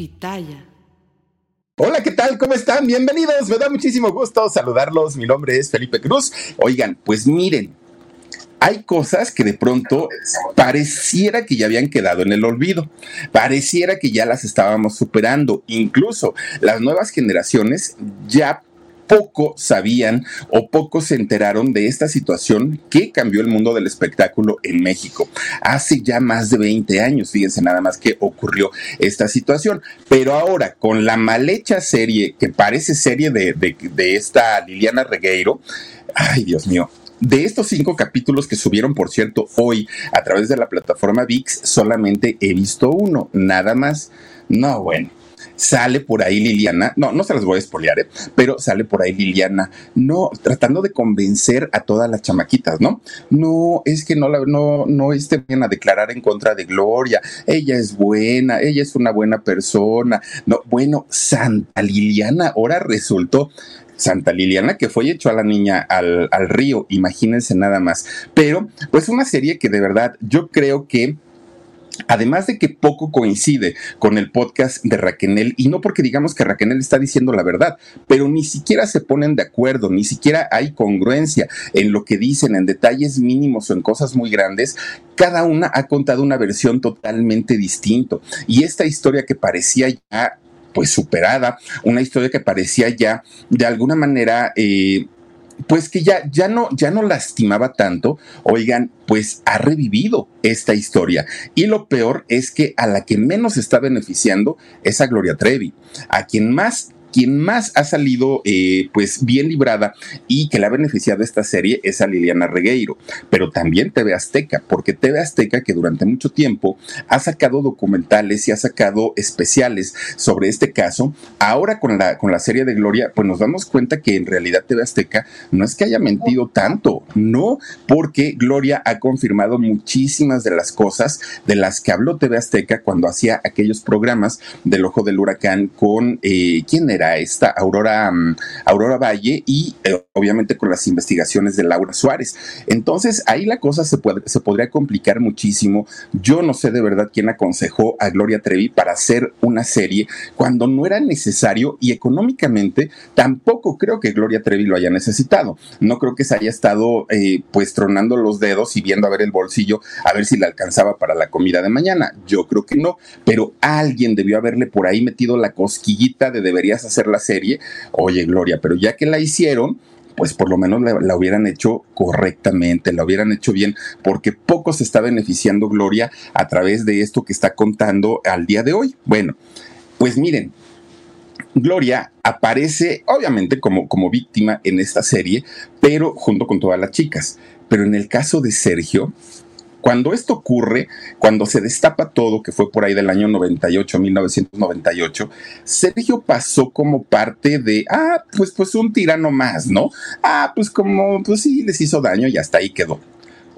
Pitaya. Hola, ¿qué tal? ¿Cómo están? Bienvenidos. Me da muchísimo gusto saludarlos. Mi nombre es Felipe Cruz. Oigan, pues miren, hay cosas que de pronto pareciera que ya habían quedado en el olvido, pareciera que ya las estábamos superando, incluso las nuevas generaciones ya poco sabían o poco se enteraron de esta situación que cambió el mundo del espectáculo en México. Hace ya más de 20 años, fíjense nada más que ocurrió esta situación. Pero ahora, con la mal hecha serie, que parece serie de, de esta Liliana Regueiro, ay Dios mío, de estos cinco capítulos que subieron, por cierto, hoy a través de la plataforma VIX, solamente he visto uno, nada más. No, bueno sale por ahí Liliana, no, no se las voy a espolear, ¿eh? pero sale por ahí Liliana, no, tratando de convencer a todas las chamaquitas, ¿no? No, es que no, la, no, no estén a declarar en contra de Gloria, ella es buena, ella es una buena persona, no, bueno, Santa Liliana ahora resultó Santa Liliana, que fue hecho a la niña al, al, río, imagínense nada más. Pero, pues una serie que de verdad yo creo que Además de que poco coincide con el podcast de Raquenel, y no porque digamos que Raquenel está diciendo la verdad, pero ni siquiera se ponen de acuerdo, ni siquiera hay congruencia en lo que dicen, en detalles mínimos o en cosas muy grandes, cada una ha contado una versión totalmente distinta. Y esta historia que parecía ya pues superada, una historia que parecía ya de alguna manera eh, pues que ya, ya, no, ya no lastimaba tanto, oigan, pues ha revivido esta historia. Y lo peor es que a la que menos está beneficiando es a Gloria Trevi, a quien más quien más ha salido eh, pues bien librada y que le ha beneficiado esta serie es a Liliana Regueiro, pero también TV Azteca, porque TV Azteca que durante mucho tiempo ha sacado documentales y ha sacado especiales sobre este caso, ahora con la, con la serie de Gloria, pues nos damos cuenta que en realidad TV Azteca no es que haya mentido tanto, no, porque Gloria ha confirmado muchísimas de las cosas de las que habló TV Azteca cuando hacía aquellos programas del ojo del huracán con, eh, ¿quién era? Esta Aurora, mm, Aurora Valle y eh, obviamente con las investigaciones de Laura Suárez. Entonces ahí la cosa se, puede, se podría complicar muchísimo. Yo no sé de verdad quién aconsejó a Gloria Trevi para hacer una serie cuando no era necesario y económicamente tampoco creo que Gloria Trevi lo haya necesitado. No creo que se haya estado eh, pues tronando los dedos y viendo a ver el bolsillo a ver si le alcanzaba para la comida de mañana. Yo creo que no, pero alguien debió haberle por ahí metido la cosquillita de deberías hacer la serie, oye Gloria, pero ya que la hicieron, pues por lo menos la, hubieran hecho correctamente, la hubieran hecho bien, porque poco se está beneficiando Gloria a través de esto que está contando al día de hoy. Bueno, pues miren, Gloria aparece obviamente como, como víctima en esta serie, pero junto con todas las chicas. Pero en el caso de Sergio, cuando esto ocurre, cuando se destapa todo, que fue por ahí del año 98, 1998, Sergio pasó como parte de, ah, pues, pues un tirano más, ¿no? Ah, pues como, pues sí, les hizo daño y hasta ahí quedó.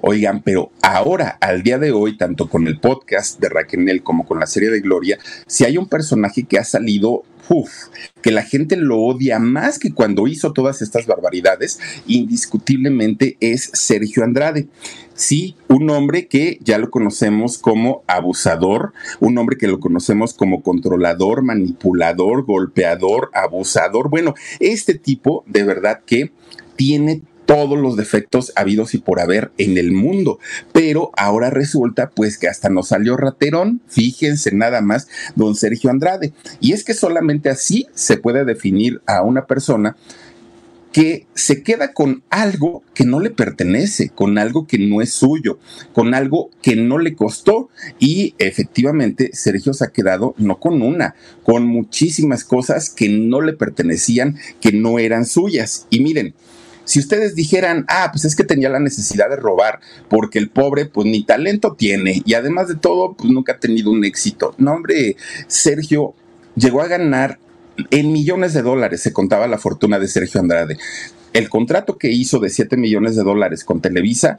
Oigan, pero ahora, al día de hoy, tanto con el podcast de Raquel como con la serie de Gloria, si hay un personaje que ha salido uf, que la gente lo odia más que cuando hizo todas estas barbaridades, indiscutiblemente es Sergio Andrade. Sí, un hombre que ya lo conocemos como abusador, un hombre que lo conocemos como controlador, manipulador, golpeador, abusador. Bueno, este tipo de verdad que tiene todos los defectos habidos y por haber en el mundo. Pero ahora resulta pues que hasta nos salió raterón, fíjense nada más, don Sergio Andrade. Y es que solamente así se puede definir a una persona que se queda con algo que no le pertenece, con algo que no es suyo, con algo que no le costó. Y efectivamente, Sergio se ha quedado no con una, con muchísimas cosas que no le pertenecían, que no eran suyas. Y miren, si ustedes dijeran, ah, pues es que tenía la necesidad de robar, porque el pobre, pues ni talento tiene, y además de todo, pues nunca ha tenido un éxito. No, hombre, Sergio llegó a ganar en millones de dólares, se contaba la fortuna de Sergio Andrade. El contrato que hizo de 7 millones de dólares con Televisa,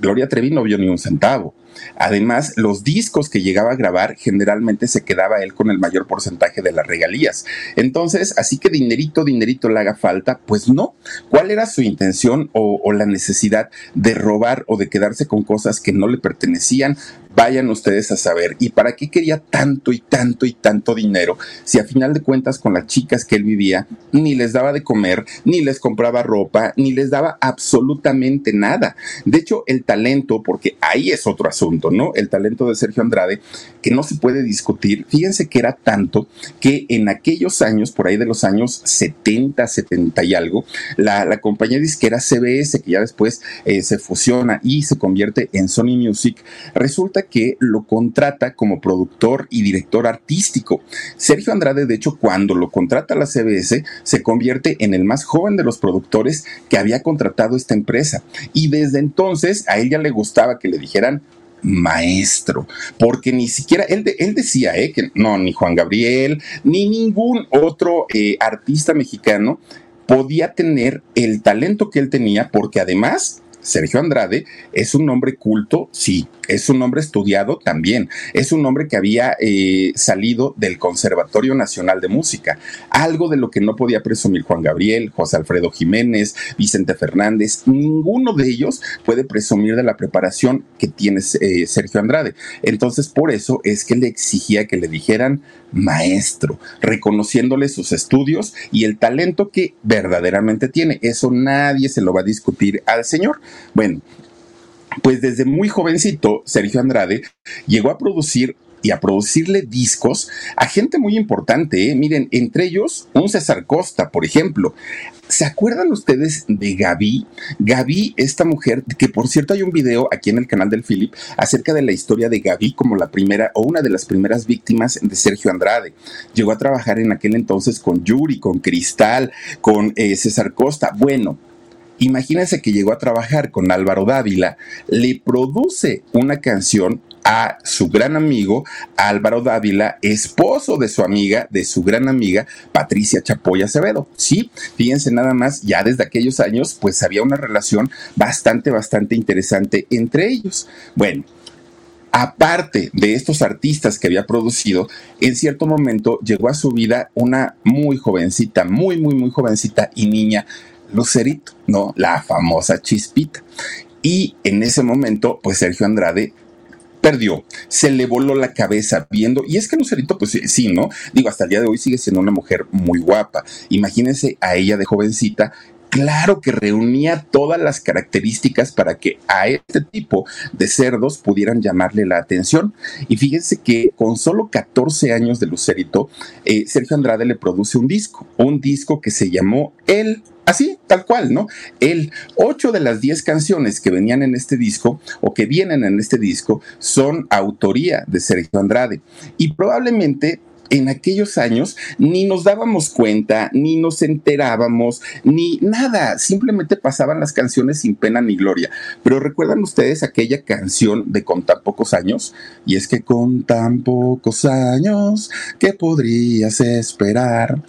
Gloria Trevi no vio ni un centavo. Además, los discos que llegaba a grabar generalmente se quedaba él con el mayor porcentaje de las regalías. Entonces, así que dinerito, dinerito le haga falta, pues no. ¿Cuál era su intención o, o la necesidad de robar o de quedarse con cosas que no le pertenecían? Vayan ustedes a saber. ¿Y para qué quería tanto y tanto y tanto dinero si a final de cuentas con las chicas que él vivía ni les daba de comer, ni les compraba ropa, ni les daba absolutamente nada? De hecho, el talento, porque ahí es otro asunto, ¿no? El talento de Sergio Andrade, que no se puede discutir. Fíjense que era tanto que en aquellos años, por ahí de los años 70, 70 y algo, la, compañía disquera CBS, que ya después eh, se fusiona y se convierte en Sony Music, resulta que lo contrata como productor y director artístico. Sergio Andrade, de hecho, cuando lo contrata la CBS, se convierte en el más joven de los productores que había contratado esta empresa. Y desde entonces a ella le gustaba que le dijeran maestro, porque ni siquiera él, él decía eh, que no, ni Juan Gabriel, ni ningún otro eh, artista mexicano podía tener el talento que él tenía, porque además Sergio Andrade es un hombre culto, sí, es un hombre estudiado también, es un hombre que había eh, salido del Conservatorio Nacional de Música, algo de lo que no podía presumir Juan Gabriel, José Alfredo Jiménez, Vicente Fernández, ninguno de ellos puede presumir de la preparación que tiene eh, Sergio Andrade. Entonces, por eso es que le exigía que le dijeran maestro, reconociéndole sus estudios y el talento que verdaderamente tiene. Eso nadie se lo va a discutir al señor. Bueno, pues desde muy jovencito, Sergio Andrade llegó a producir y a producirle discos a gente muy importante. ¿eh? Miren, entre ellos un César Costa, por ejemplo. ¿Se acuerdan ustedes de Gaby? Gaby, esta mujer, que por cierto hay un video aquí en el canal del Philip acerca de la historia de Gaby como la primera o una de las primeras víctimas de Sergio Andrade. Llegó a trabajar en aquel entonces con Yuri, con Cristal, con eh, César Costa. Bueno, Imagínense que llegó a trabajar con Álvaro Dávila, le produce una canción a su gran amigo Álvaro Dávila, esposo de su amiga, de su gran amiga Patricia Chapoya Acevedo. Sí, fíjense nada más, ya desde aquellos años, pues había una relación bastante, bastante interesante entre ellos. Bueno, aparte de estos artistas que había producido, en cierto momento llegó a su vida una muy jovencita, muy, muy, muy jovencita y niña Lucerito, ¿no? La famosa chispita. Y en ese momento, pues Sergio Andrade perdió, se le voló la cabeza viendo, y es que Lucerito, pues sí, ¿no? Digo, hasta el día de hoy sigue siendo una mujer muy guapa. Imagínense a ella de jovencita claro que reunía todas las características para que a este tipo de cerdos pudieran llamarle la atención. Y fíjense que con solo 14 años de Lucerito, eh, Sergio Andrade le produce un disco, un disco que se llamó El Así, tal cual, ¿no? El ocho de las diez canciones que venían en este disco o que vienen en este disco son autoría de Sergio Andrade. Y probablemente en aquellos años ni nos dábamos cuenta, ni nos enterábamos, ni nada, simplemente pasaban las canciones sin pena ni gloria. Pero recuerdan ustedes aquella canción de Con tan pocos años? Y es que con tan pocos años, ¿qué podrías esperar?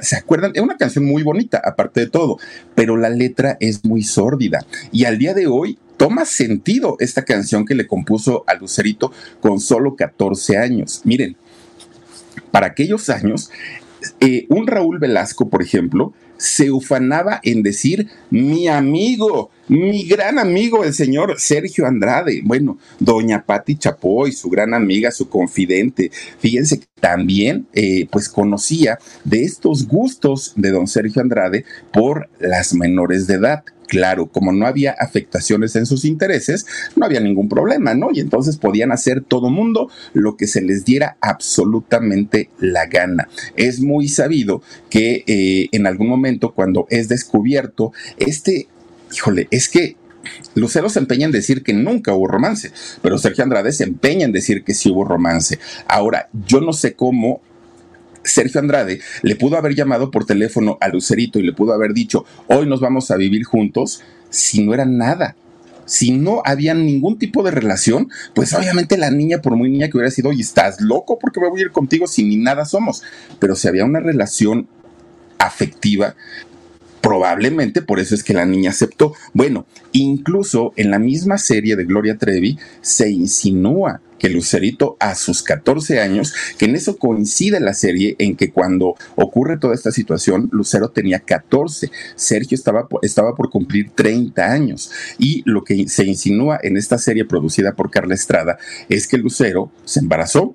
¿Se acuerdan? Es una canción muy bonita, aparte de todo, pero la letra es muy sórdida. Y al día de hoy toma sentido esta canción que le compuso a Lucerito con solo 14 años. Miren, para aquellos años, eh, un Raúl Velasco, por ejemplo, se ufanaba en decir mi amigo, mi gran amigo, el señor Sergio Andrade. Bueno, doña Patti Chapoy, su gran amiga, su confidente. Fíjense que también eh, pues conocía de estos gustos de don Sergio Andrade por las menores de edad claro, como no había afectaciones en sus intereses, no había ningún problema, ¿no? Y entonces podían hacer todo mundo lo que se les diera absolutamente la gana. Es muy sabido que eh, en algún momento cuando es descubierto este, híjole, es que Lucero se empeña en decir que nunca hubo romance, pero Sergio Andrade se empeña en decir que sí hubo romance. Ahora, yo no sé cómo Sergio Andrade le pudo haber llamado por teléfono a Lucerito y le pudo haber dicho, hoy nos vamos a vivir juntos, si no era nada. Si no había ningún tipo de relación, pues obviamente la niña, por muy niña que hubiera sido, oye, estás loco porque me voy a ir contigo si ni nada somos. Pero si había una relación afectiva, probablemente por eso es que la niña aceptó. Bueno, incluso en la misma serie de Gloria Trevi se insinúa que Lucerito a sus 14 años, que en eso coincide la serie en que cuando ocurre toda esta situación, Lucero tenía 14, Sergio estaba, estaba por cumplir 30 años. Y lo que se insinúa en esta serie producida por Carla Estrada es que Lucero se embarazó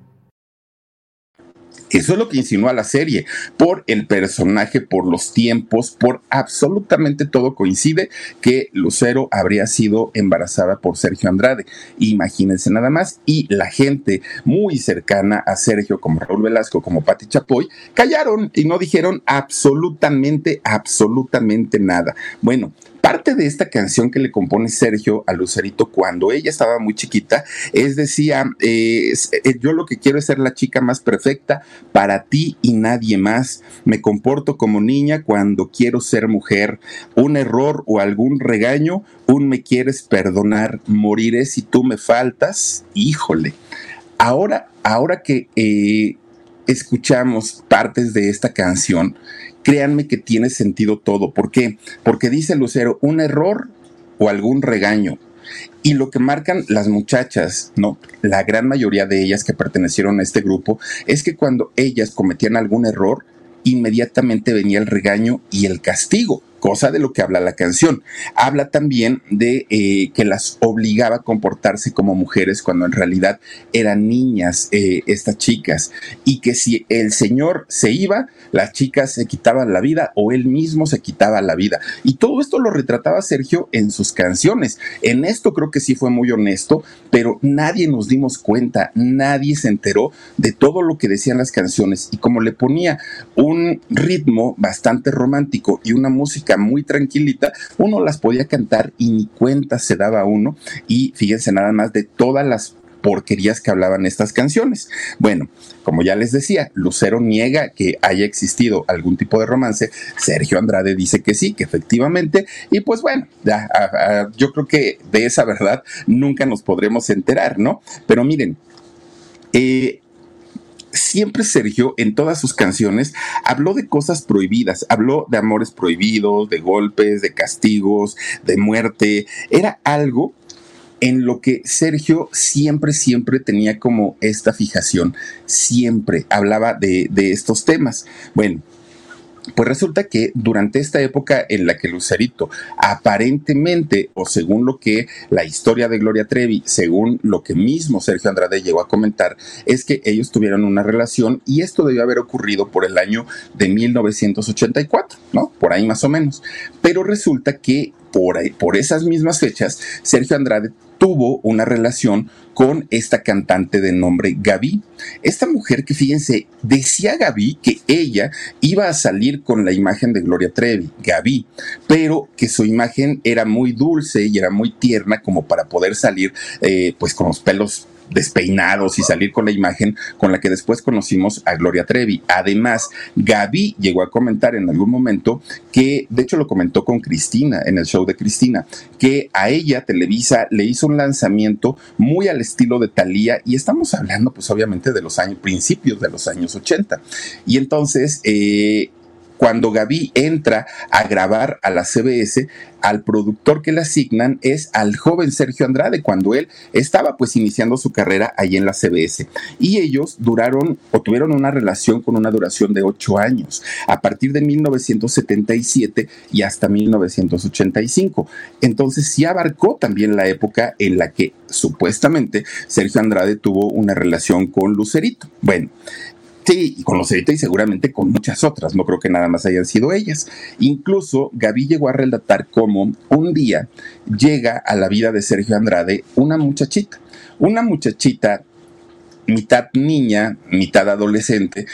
Eso es lo que insinúa la serie, por el personaje, por los tiempos, por absolutamente todo coincide que Lucero habría sido embarazada por Sergio Andrade. Imagínense nada más. Y la gente muy cercana a Sergio, como Raúl Velasco, como Patti Chapoy, callaron y no dijeron absolutamente, absolutamente nada. Bueno, Parte de esta canción que le compone Sergio a Lucerito cuando ella estaba muy chiquita es decía, eh, eh, yo lo que quiero es ser la chica más perfecta para ti y nadie más. Me comporto como niña cuando quiero ser mujer. Un error o algún regaño, un me quieres perdonar, moriré si tú me faltas. Híjole. Ahora, ahora que eh, escuchamos partes de esta canción, créanme que tiene sentido todo. ¿Por qué? Porque dice Lucero, un error o algún regaño. Y lo que marcan las muchachas, ¿no? La gran mayoría de ellas que pertenecieron a este grupo, es que cuando ellas cometían algún error, inmediatamente venía el regaño y el castigo cosa de lo que habla la canción. Habla también de eh, que las obligaba a comportarse como mujeres cuando en realidad eran niñas eh, estas chicas y que si el señor se iba, las chicas se quitaban la vida o él mismo se quitaba la vida. Y todo esto lo retrataba Sergio en sus canciones. En esto creo que sí fue muy honesto, pero nadie nos dimos cuenta, nadie se enteró de todo lo que decían las canciones y como le ponía un ritmo bastante romántico y una música muy tranquilita, uno las podía cantar y ni cuenta se daba uno. Y fíjense nada más de todas las porquerías que hablaban estas canciones. Bueno, como ya les decía, Lucero niega que haya existido algún tipo de romance, Sergio Andrade dice que sí, que efectivamente, y pues bueno, ya, yo creo que de esa verdad nunca nos podremos enterar, ¿no? Pero miren, eh, siempre Sergio en todas sus canciones habló de cosas prohibidas, habló de amores prohibidos, de golpes, de castigos, de muerte. Era algo en lo que Sergio siempre, siempre tenía como esta fijación, siempre hablaba de, de estos temas. Bueno, pues resulta que durante esta época en la que Lucerito aparentemente, o según lo que la historia de Gloria Trevi, según lo que mismo Sergio Andrade llegó a comentar, es que ellos tuvieron una relación y esto debió haber ocurrido por el año de 1984, ¿no? Por ahí más o menos. Pero resulta que por, por esas mismas fechas, Sergio Andrade tuvo una relación con esta cantante de nombre Gaby. Esta mujer que fíjense, decía Gaby que ella iba a salir con la imagen de Gloria Trevi, Gaby, pero que su imagen era muy dulce y era muy tierna como para poder salir eh, pues con los pelos despeinados y salir con la imagen con la que después conocimos a Gloria Trevi. Además, Gaby llegó a comentar en algún momento que, de hecho lo comentó con Cristina en el show de Cristina, que a ella Televisa le hizo un lanzamiento muy al estilo de Thalía y estamos hablando pues obviamente de los años, principios de los años 80. Y entonces, eh, cuando Gaby entra a grabar a la CBS, al productor que le asignan es al joven Sergio Andrade, cuando él estaba pues iniciando su carrera ahí en la CBS. Y ellos duraron o tuvieron una relación con una duración de ocho años, a partir de 1977 y hasta 1985. Entonces sí abarcó también la época en la que supuestamente Sergio Andrade tuvo una relación con Lucerito. Bueno, Sí, y con los y seguramente con muchas otras, no creo que nada más hayan sido ellas. Incluso Gaby llegó a relatar cómo un día llega a la vida de Sergio Andrade una muchachita, una muchachita mitad niña, mitad adolescente,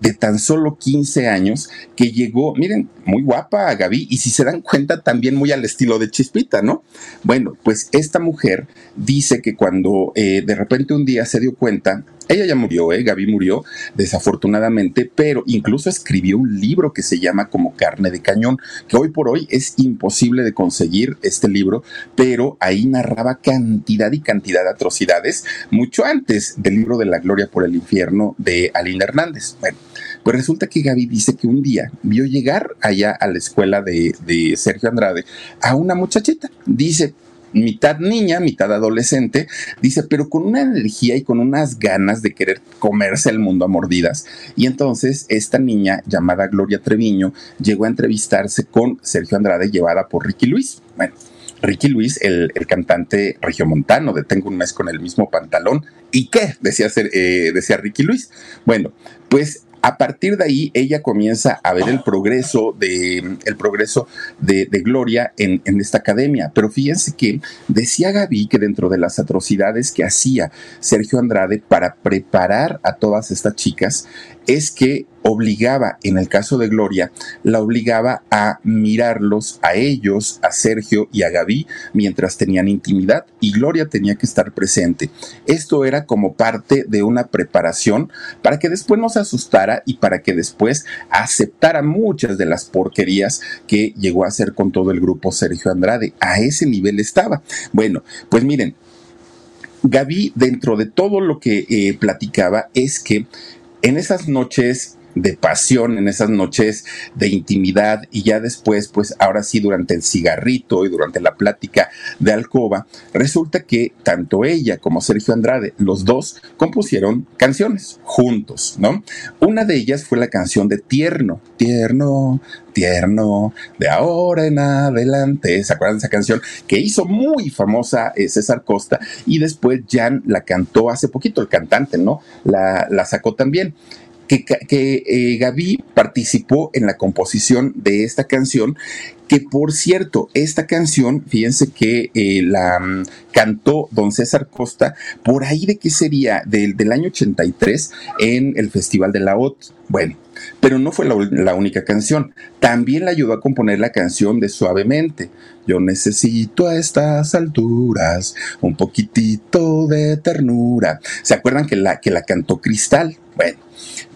de tan solo 15 años que llegó, miren, muy guapa a Gaby y si se dan cuenta también muy al estilo de Chispita, ¿no? Bueno, pues esta mujer dice que cuando eh, de repente un día se dio cuenta ella ya murió, ¿eh? Gaby murió desafortunadamente, pero incluso escribió un libro que se llama Como carne de cañón, que hoy por hoy es imposible de conseguir este libro, pero ahí narraba cantidad y cantidad de atrocidades mucho antes del libro de la gloria por el infierno de Alina Hernández. Bueno, pues resulta que Gaby dice que un día vio llegar allá a la escuela de, de Sergio Andrade a una muchachita. Dice, mitad niña, mitad adolescente, dice, pero con una energía y con unas ganas de querer comerse el mundo a mordidas. Y entonces esta niña llamada Gloria Treviño llegó a entrevistarse con Sergio Andrade llevada por Ricky Luis. Bueno. Ricky Luis, el, cantante regiomontano de Tengo un mes con el mismo pantalón. ¿Y qué? Decía, eh, decía Ricky Luis. Bueno, pues a partir de ahí, ella comienza a ver el progreso de, el progreso de, Gloria en, en, esta academia. Pero fíjense que decía Gaby que dentro de las atrocidades que hacía Sergio Andrade para preparar a todas estas chicas, es que obligaba, en el caso de Gloria, la obligaba a mirarlos a ellos, a Sergio y a Gaby, mientras tenían intimidad y Gloria tenía que estar presente. Esto era como parte de una preparación para que después no se asustara y para que después aceptara muchas de las porquerías que llegó a hacer con todo el grupo Sergio Andrade. A ese nivel estaba. Bueno, pues miren, Gaby, dentro de todo lo que eh, platicaba, es que en esas noches de pasión, en esas noches de intimidad y ya después, pues ahora sí, durante el cigarrito y durante la plática de alcoba, resulta que tanto ella como Sergio Andrade, los dos, compusieron canciones juntos, ¿no? Una de ellas fue la canción de Tierno, Tierno, Tierno, de ahora en adelante, ¿se acuerdan de esa canción? Que hizo muy famosa eh, César Costa y después Jan la cantó hace poquito, el cantante, ¿no? La, la sacó también que, que eh, Gaby participó en la composición de esta canción, que por cierto, esta canción, fíjense que eh, la mm, cantó don César Costa, por ahí de qué sería, del, del año 83 en el Festival de la OT. Bueno, pero no fue la, la, única canción. También le ayudó a componer la canción de Suavemente. Yo necesito a estas alturas un poquitito de ternura. ¿Se acuerdan que la, que la cantó Cristal? Bueno,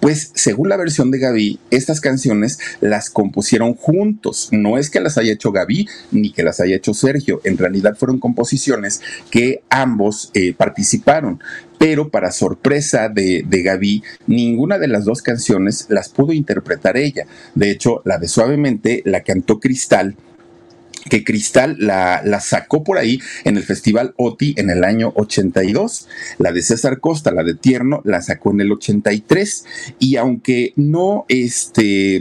pues según la versión de Gaby, estas canciones las compusieron juntos. No es que las haya hecho Gaby ni que las haya hecho Sergio. En realidad fueron composiciones que ambos eh, participaron. Pero para sorpresa de, de Gaby, ninguna de las dos canciones las pudo interpretar ella. De hecho, la de Suavemente la cantó Cristal que Cristal la, la, sacó por ahí en el Festival OTI en el año 82. La de César Costa, la de Tierno, la sacó en el 83. Y aunque no, este,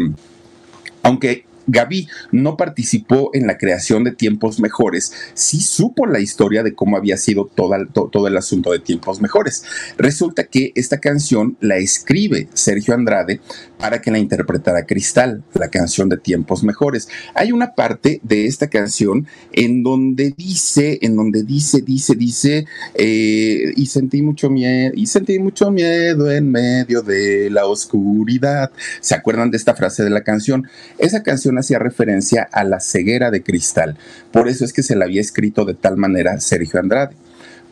aunque Gaby no participó en la creación de Tiempos Mejores, sí supo la historia de cómo había sido todo el asunto de Tiempos Mejores. Resulta que esta canción la escribe Sergio Andrade para que la interpretara Cristal, la canción de Tiempos Mejores. Hay una parte de esta canción en donde dice, en donde dice, dice, dice, eh, y sentí mucho miedo, y sentí mucho miedo en medio de la oscuridad. ¿Se acuerdan de esta frase de la canción? Esa canción hacía referencia a la ceguera de Cristal. Por eso es que se la había escrito de tal manera Sergio Andrade.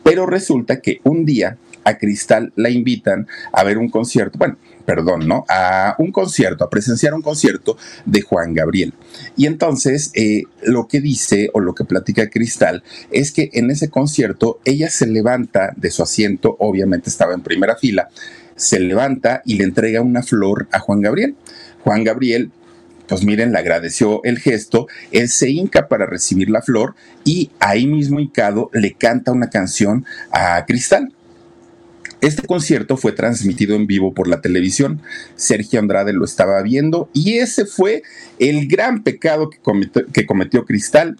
Pero resulta que un día a Cristal la invitan a ver un concierto, bueno, perdón, ¿no? A un concierto, a presenciar un concierto de Juan Gabriel. Y entonces eh, lo que dice o lo que platica Cristal es que en ese concierto ella se levanta de su asiento, obviamente estaba en primera fila, se levanta y le entrega una flor a Juan Gabriel. Juan Gabriel pues miren, le agradeció el gesto, él se hinca para recibir la flor y ahí mismo hincado le canta una canción a Cristal. Este concierto fue transmitido en vivo por la televisión. Sergio Andrade lo estaba viendo y ese fue el gran pecado que cometió, Cristal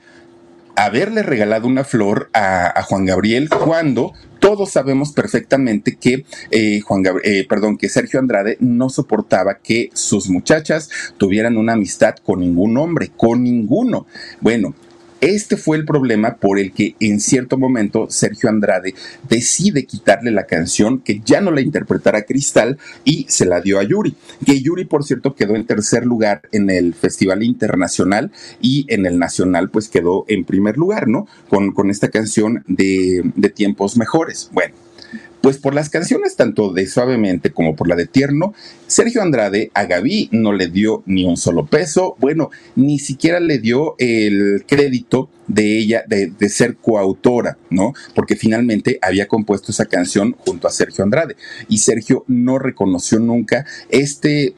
haberle regalado una flor a, Juan Gabriel cuando todos sabemos perfectamente que eh, Juan eh, perdón, que Sergio Andrade no soportaba que sus muchachas tuvieran una amistad con ningún hombre, con ninguno. Bueno, este fue el problema por el que en cierto momento Sergio Andrade decide quitarle la canción, que ya no la interpretara Cristal, y se la dio a Yuri. Que Yuri, por cierto, quedó en tercer lugar en el Festival Internacional y en el Nacional, pues quedó en primer lugar, ¿no? Con, con esta canción de, de tiempos mejores. Bueno pues por las canciones tanto de Suavemente como por la de Tierno, Sergio Andrade a Gaby no le dio ni un solo peso, bueno, ni siquiera le dio el crédito de ella de, de, ser coautora, ¿no? Porque finalmente había compuesto esa canción junto a Sergio Andrade. Y Sergio no reconoció nunca este,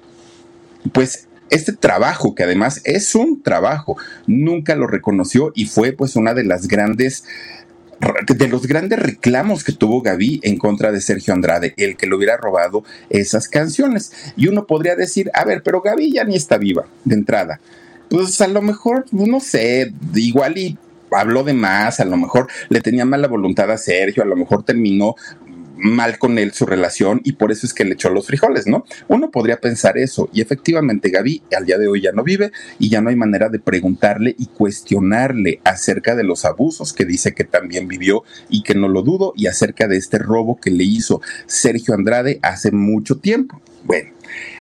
pues este trabajo, que además es un trabajo, nunca lo reconoció y fue pues una de las grandes de los grandes reclamos que tuvo Gaby en contra de Sergio Andrade, el que le hubiera robado esas canciones. Y uno podría decir, a ver, pero Gaby ya ni está viva de entrada. Pues a lo mejor, pues, no sé, igual y habló de más, a lo mejor le tenía mala voluntad a Sergio, a lo mejor terminó mal con él su relación y por eso es que le echó los frijoles, ¿no? Uno podría pensar eso y efectivamente Gaby al día de hoy ya no vive y ya no hay manera de preguntarle y cuestionarle acerca de los abusos que dice que también vivió y que no lo dudo y acerca de este robo que le hizo Sergio Andrade hace mucho tiempo. Bueno,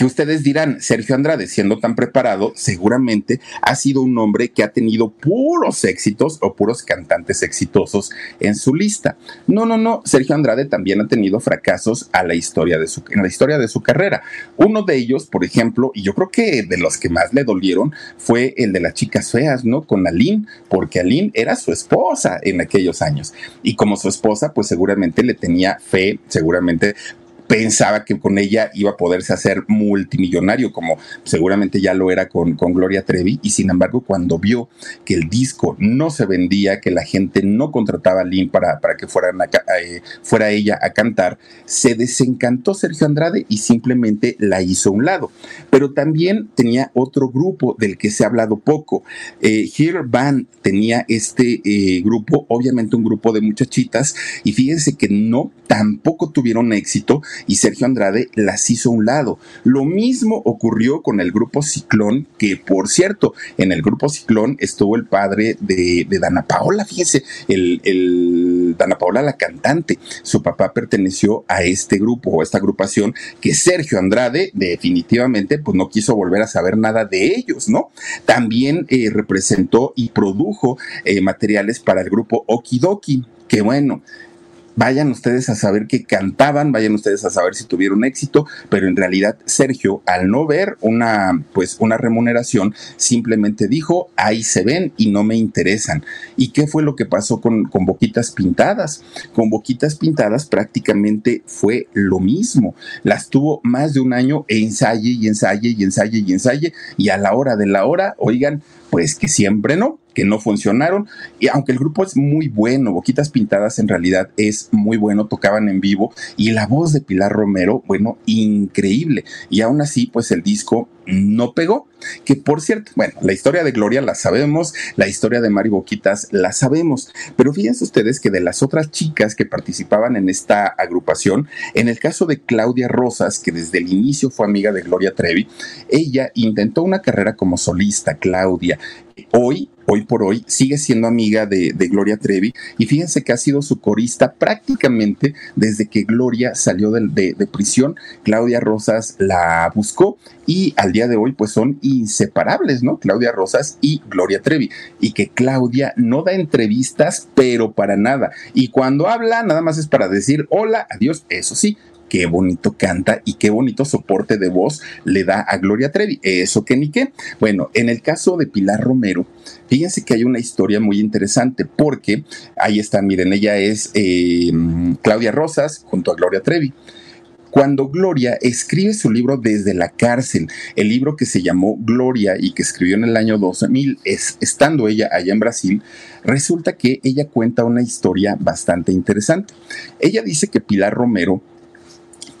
que ustedes dirán, Sergio Andrade, siendo tan preparado, seguramente ha sido un hombre que ha tenido puros éxitos o puros cantantes exitosos en su lista. No, no, no, Sergio Andrade también ha tenido fracasos a la historia de su, en la historia de su carrera. Uno de ellos, por ejemplo, y yo creo que de los que más le dolieron, fue el de las chicas feas, ¿no? Con Aline, porque Aline era su esposa en aquellos años. Y como su esposa, pues seguramente le tenía fe, seguramente pensaba que con ella iba a poderse hacer multimillonario, como seguramente ya lo era con, con Gloria Trevi, y sin embargo cuando vio que el disco no se vendía, que la gente no contrataba a Lynn para, para que fueran eh, fuera ella a cantar, se desencantó Sergio Andrade y simplemente la hizo a un lado. Pero también tenía otro grupo del que se ha hablado poco. Eh, Here Band tenía este eh, grupo, obviamente un grupo de muchachitas, y fíjense que no, tampoco tuvieron éxito y Sergio Andrade las hizo a un lado. Lo mismo ocurrió con el grupo Ciclón, que por cierto, en el grupo Ciclón estuvo el padre de, Dana Paola, fíjese, el, el, Dana Paola la cantante. Su papá perteneció a este grupo o a esta agrupación que Sergio Andrade definitivamente pues no quiso volver a saber nada de ellos, ¿no? También eh, representó y produjo eh, materiales para el grupo Okidoki, que bueno, vayan ustedes a saber que cantaban, vayan ustedes a saber si tuvieron éxito, pero en realidad Sergio, al no ver una, pues, una remuneración, simplemente dijo, ahí se ven y no me interesan. ¿Y qué fue lo que pasó con, con Boquitas Pintadas? Con Boquitas Pintadas prácticamente fue lo mismo. Las tuvo más de un año e ensaye y ensaye y ensaye y ensaye, y a la hora de la hora, oigan, pues que siempre no que no funcionaron. Y aunque el grupo es muy bueno, Boquitas Pintadas en realidad es muy bueno, tocaban en vivo y la voz de Pilar Romero, bueno, increíble. Y aún así, pues el disco no pegó. Que por cierto, bueno, la historia de Gloria la sabemos, la historia de Mari Boquitas la sabemos, pero fíjense ustedes que de las otras chicas que participaban en esta agrupación, en el caso de Claudia Rosas, que desde el inicio fue amiga de Gloria Trevi, ella intentó una carrera como solista, Claudia. Hoy hoy por hoy sigue siendo amiga de, Gloria Trevi y fíjense que ha sido su corista prácticamente desde que Gloria salió de, prisión. Claudia Rosas la buscó y al día de hoy pues son inseparables, ¿no? Claudia Rosas y Gloria Trevi. Y que Claudia no da entrevistas, pero para nada. Y cuando habla, nada más es para decir hola, adiós, eso sí, qué bonito canta y qué bonito soporte de voz le da a Gloria Trevi. Eso que ni qué. Bueno, en el caso de Pilar Romero, fíjense que hay una historia muy interesante porque ahí está, miren, ella es eh, Claudia Rosas junto a Gloria Trevi cuando Gloria escribe su libro desde la cárcel, el libro que se llamó Gloria y que escribió en el año 2000, es, estando ella allá en Brasil, resulta que ella cuenta una historia bastante interesante. Ella dice que Pilar Romero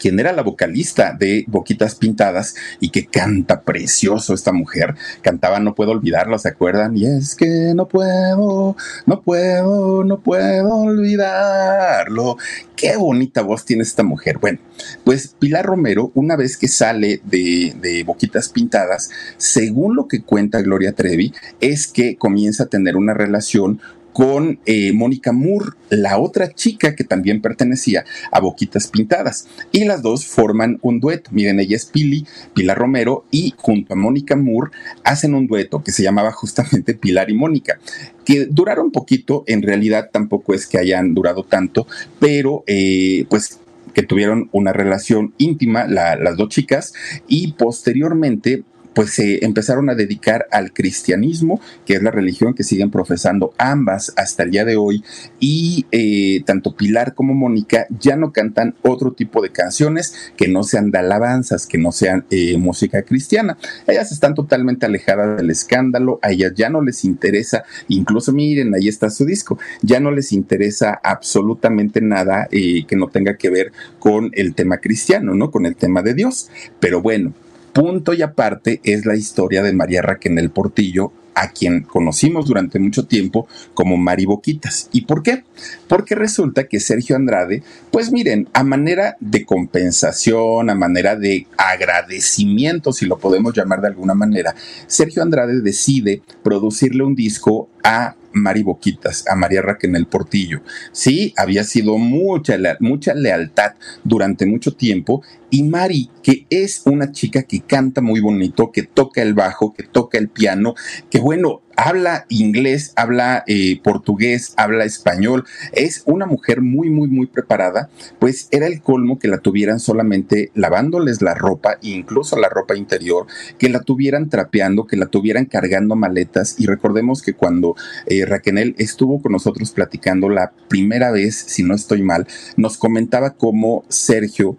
quien era la vocalista de Boquitas Pintadas y que canta precioso esta mujer. Cantaba No puedo olvidarlo, ¿se acuerdan? Y es que no puedo, no puedo, no puedo olvidarlo. Qué bonita voz tiene esta mujer. Bueno, pues Pilar Romero, una vez que sale de, de Boquitas Pintadas, según lo que cuenta Gloria Trevi, es que comienza a tener una relación con eh, Mónica Moore, la otra chica que también pertenecía a Boquitas Pintadas. Y las dos forman un dueto. Miren, ella es Pili, Pilar Romero, y junto a Mónica Moore hacen un dueto que se llamaba justamente Pilar y Mónica, que duraron poquito, en realidad tampoco es que hayan durado tanto, pero eh, pues que tuvieron una relación íntima las dos chicas y posteriormente pues se empezaron a dedicar al cristianismo, que es la religión que siguen profesando ambas hasta el día de hoy, y eh, tanto Pilar como Mónica ya no cantan otro tipo de canciones que no sean de alabanzas, que no sean eh, música cristiana. Ellas están totalmente alejadas del escándalo, a ellas ya no les interesa, incluso miren, ahí está su disco, ya no les interesa absolutamente nada eh, que no tenga que ver con el tema cristiano, ¿no? Con el tema de Dios. Pero bueno, Punto y aparte es la historia de María Raquel Portillo, a quien conocimos durante mucho tiempo como Mari Boquitas. ¿Y por qué? Porque resulta que Sergio Andrade, pues miren, a manera de compensación, a manera de agradecimiento, si lo podemos llamar de alguna manera, Sergio Andrade decide producirle un disco a Mari Boquitas, a María Raquel Portillo. Sí, había sido mucha, mucha lealtad durante mucho tiempo y Mari, que es una chica que canta muy bonito, que toca el bajo, que toca el piano, que bueno, habla inglés, habla eh, portugués, habla español, es una mujer muy, muy, muy preparada, pues era el colmo que la tuvieran solamente lavándoles la ropa, incluso la ropa interior, que la tuvieran trapeando, que la tuvieran cargando maletas. Y recordemos que cuando eh, Raquel estuvo con nosotros platicando la primera vez, si no estoy mal, nos comentaba cómo Sergio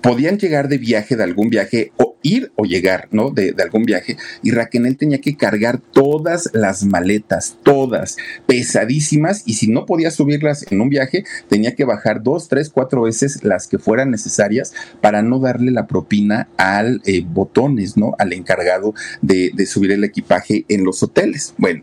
podían llegar de viaje, de algún viaje, o ir o llegar, ¿no? De, algún viaje. Y Raquel tenía que cargar todas las maletas, todas, pesadísimas. Y si no podía subirlas en un viaje, tenía que bajar dos, tres, cuatro veces las que fueran necesarias para no darle la propina al eh, botones, ¿no? Al encargado de, de subir el equipaje en los hoteles. Bueno.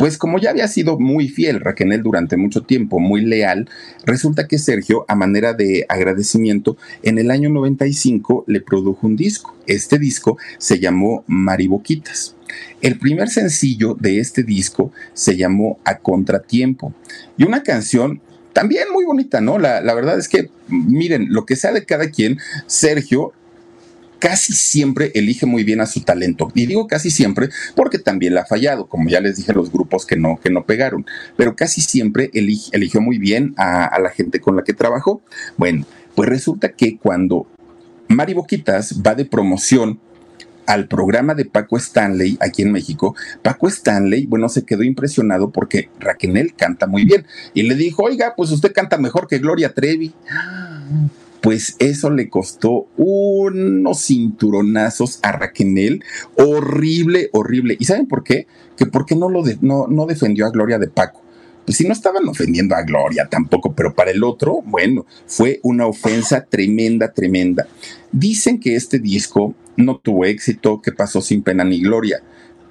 Pues como ya había sido muy fiel Raquel durante mucho tiempo, muy leal, resulta que Sergio, a manera de agradecimiento, en el año 95 le produjo un disco. Este disco se llamó Mariboquitas. El primer sencillo de este disco se llamó A Contratiempo y una canción también muy bonita, ¿no? La, la, verdad es que, miren, lo que sea de cada quien, Sergio casi siempre elige muy bien a su talento. Y digo casi siempre porque también la ha fallado, como ya les dije, los grupos que no, que no pegaron. Pero casi siempre eligió muy bien a, la gente con la que trabajó. Bueno, pues resulta que cuando Mari Boquitas va de promoción al programa de Paco Stanley aquí en México, Paco Stanley, bueno, se quedó impresionado porque Raquel canta muy bien y le dijo, oiga, pues usted canta mejor que Gloria Trevi pues eso le costó unos cinturonazos a Raquel, horrible, horrible. ¿Y saben por qué? Que porque no, lo no, no defendió a Gloria de Paco. Pues si no estaban ofendiendo a Gloria tampoco, pero para el otro, bueno, fue una ofensa tremenda, tremenda. Dicen que este disco no tuvo éxito, que pasó sin pena ni gloria.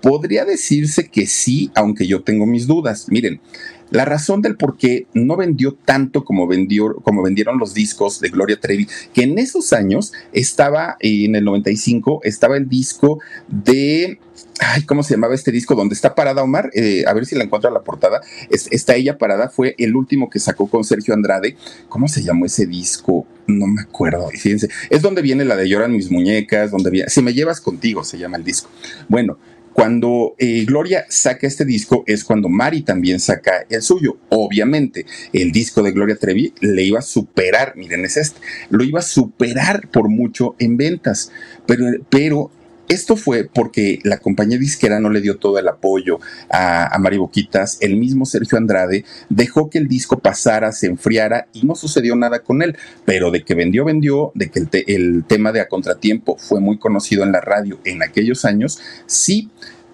Podría decirse que sí, aunque yo tengo mis dudas. Miren, la razón del por qué no vendió tanto como, vendió, como vendieron los discos de Gloria Trevi, que en esos años estaba, en el 95, estaba el disco de ay, ¿cómo se llamaba este disco? Donde está parada Omar, eh, a ver si la encuentro a la portada. está ella parada, fue el último que sacó con Sergio Andrade. ¿Cómo se llamó ese disco? No me acuerdo. Fíjense, es donde viene la de Lloran mis muñecas, donde viene, si me llevas contigo, se llama el disco. Bueno, cuando eh, Gloria saca este disco es cuando Mari también saca el suyo. Obviamente, el disco de Gloria Trevi le iba a superar, miren, es este, lo iba a superar por mucho en ventas, pero, pero esto fue porque la compañía disquera no le dio todo el apoyo a, Mari Boquitas. El mismo Sergio Andrade dejó que el disco pasara, se enfriara y no sucedió nada con él. Pero de que vendió, vendió, de que el, el tema de A Contratiempo fue muy conocido en la radio en aquellos años, sí.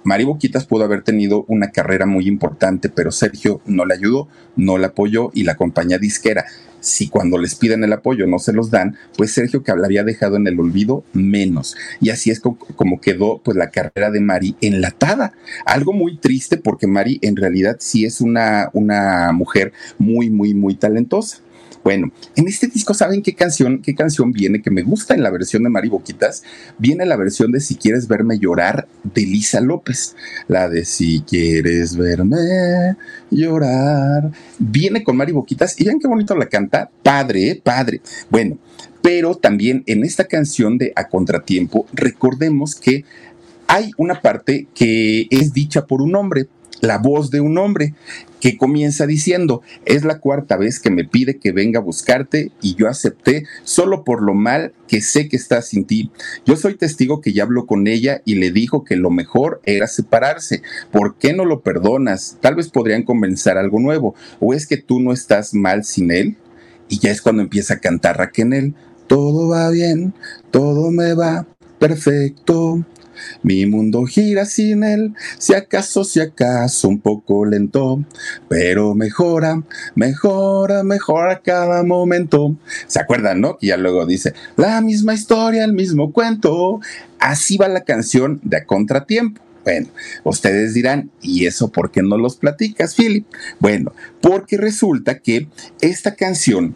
Mari Boquitas pudo haber tenido una carrera muy importante, pero Sergio no le ayudó, no le apoyó y la compañía disquera si cuando les piden el apoyo no se los dan, pues Sergio que había dejado en el olvido menos. Y así es como quedó pues la carrera de Mari enlatada. Algo muy triste porque Mari en realidad sí es una, una mujer muy, muy, muy talentosa. Bueno, en este disco, ¿saben qué canción, qué canción viene que me gusta en la versión de Mari Boquitas? Viene la versión de Si quieres verme llorar de Lisa López. La de Si quieres verme llorar. Viene con Mari Boquitas y vean qué bonito la canta. Padre, ¿eh? padre. Bueno, pero también en esta canción de A Contratiempo, recordemos que hay una parte que es dicha por un hombre, la voz de un hombre que comienza diciendo, es la cuarta vez que me pide que venga a buscarte y yo acepté solo por lo mal que sé que está sin ti. Yo soy testigo que ya habló con ella y le dijo que lo mejor era separarse. ¿Por qué no lo perdonas? Tal vez podrían comenzar algo nuevo. ¿O es que tú no estás mal sin él? Y ya es cuando empieza a cantar Raquel. Todo va bien, todo me va perfecto. Mi mundo gira sin él, si acaso, si acaso un poco lento, pero mejora, mejora, mejora cada momento. ¿Se acuerdan, no? Que ya luego dice, la misma historia, el mismo cuento. Así va la canción de A Contratiempo. Bueno, ustedes dirán, ¿y eso por qué no los platicas, Philip? Bueno, porque resulta que esta canción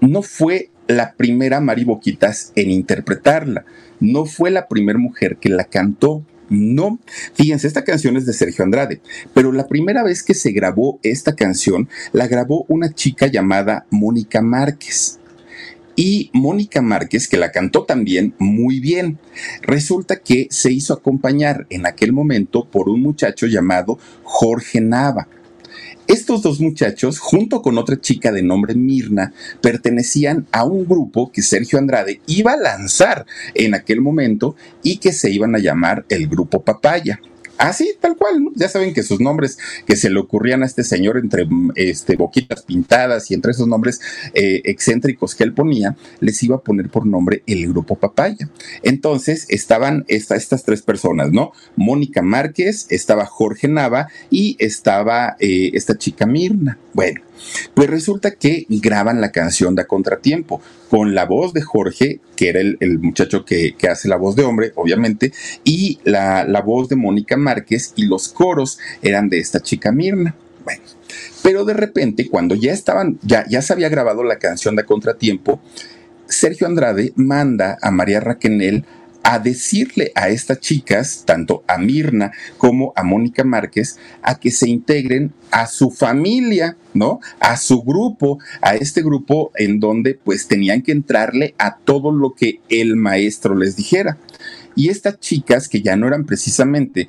no fue la primera Mari Boquitas en interpretarla, no fue la primera mujer que la cantó. No, fíjense, esta canción es de Sergio Andrade, pero la primera vez que se grabó esta canción la grabó una chica llamada Mónica Márquez y Mónica Márquez, que la cantó también muy bien. Resulta que se hizo acompañar en aquel momento por un muchacho llamado Jorge Nava. Estos dos muchachos, junto con otra chica de nombre Mirna, pertenecían a un grupo que Sergio Andrade iba a lanzar en aquel momento y que se iban a llamar el Grupo Papaya. Así, tal cual, ya saben que sus nombres que se le ocurrían a este señor entre este, boquitas pintadas y entre esos nombres eh, excéntricos que él ponía, les iba a poner por nombre el grupo Papaya. Entonces estaban estas tres personas, ¿no? Mónica Márquez, estaba Jorge Nava y estaba eh, esta chica Mirna. Bueno, pues resulta que graban la canción de Contratiempo con la voz de Jorge, que era el, muchacho que, hace la voz de hombre, obviamente, y la, la voz de Mónica Márquez y los coros eran de esta chica Mirna. Bueno, pero de repente, cuando ya estaban, ya, ya se había grabado la canción de Contratiempo, Sergio Andrade manda a María Raquenel a decirle a estas chicas, tanto a Mirna como a Mónica Márquez, a que se integren a su familia, ¿no? A su grupo, a este grupo en donde pues tenían que entrarle a todo lo que el maestro les dijera. Y estas chicas, que ya no eran precisamente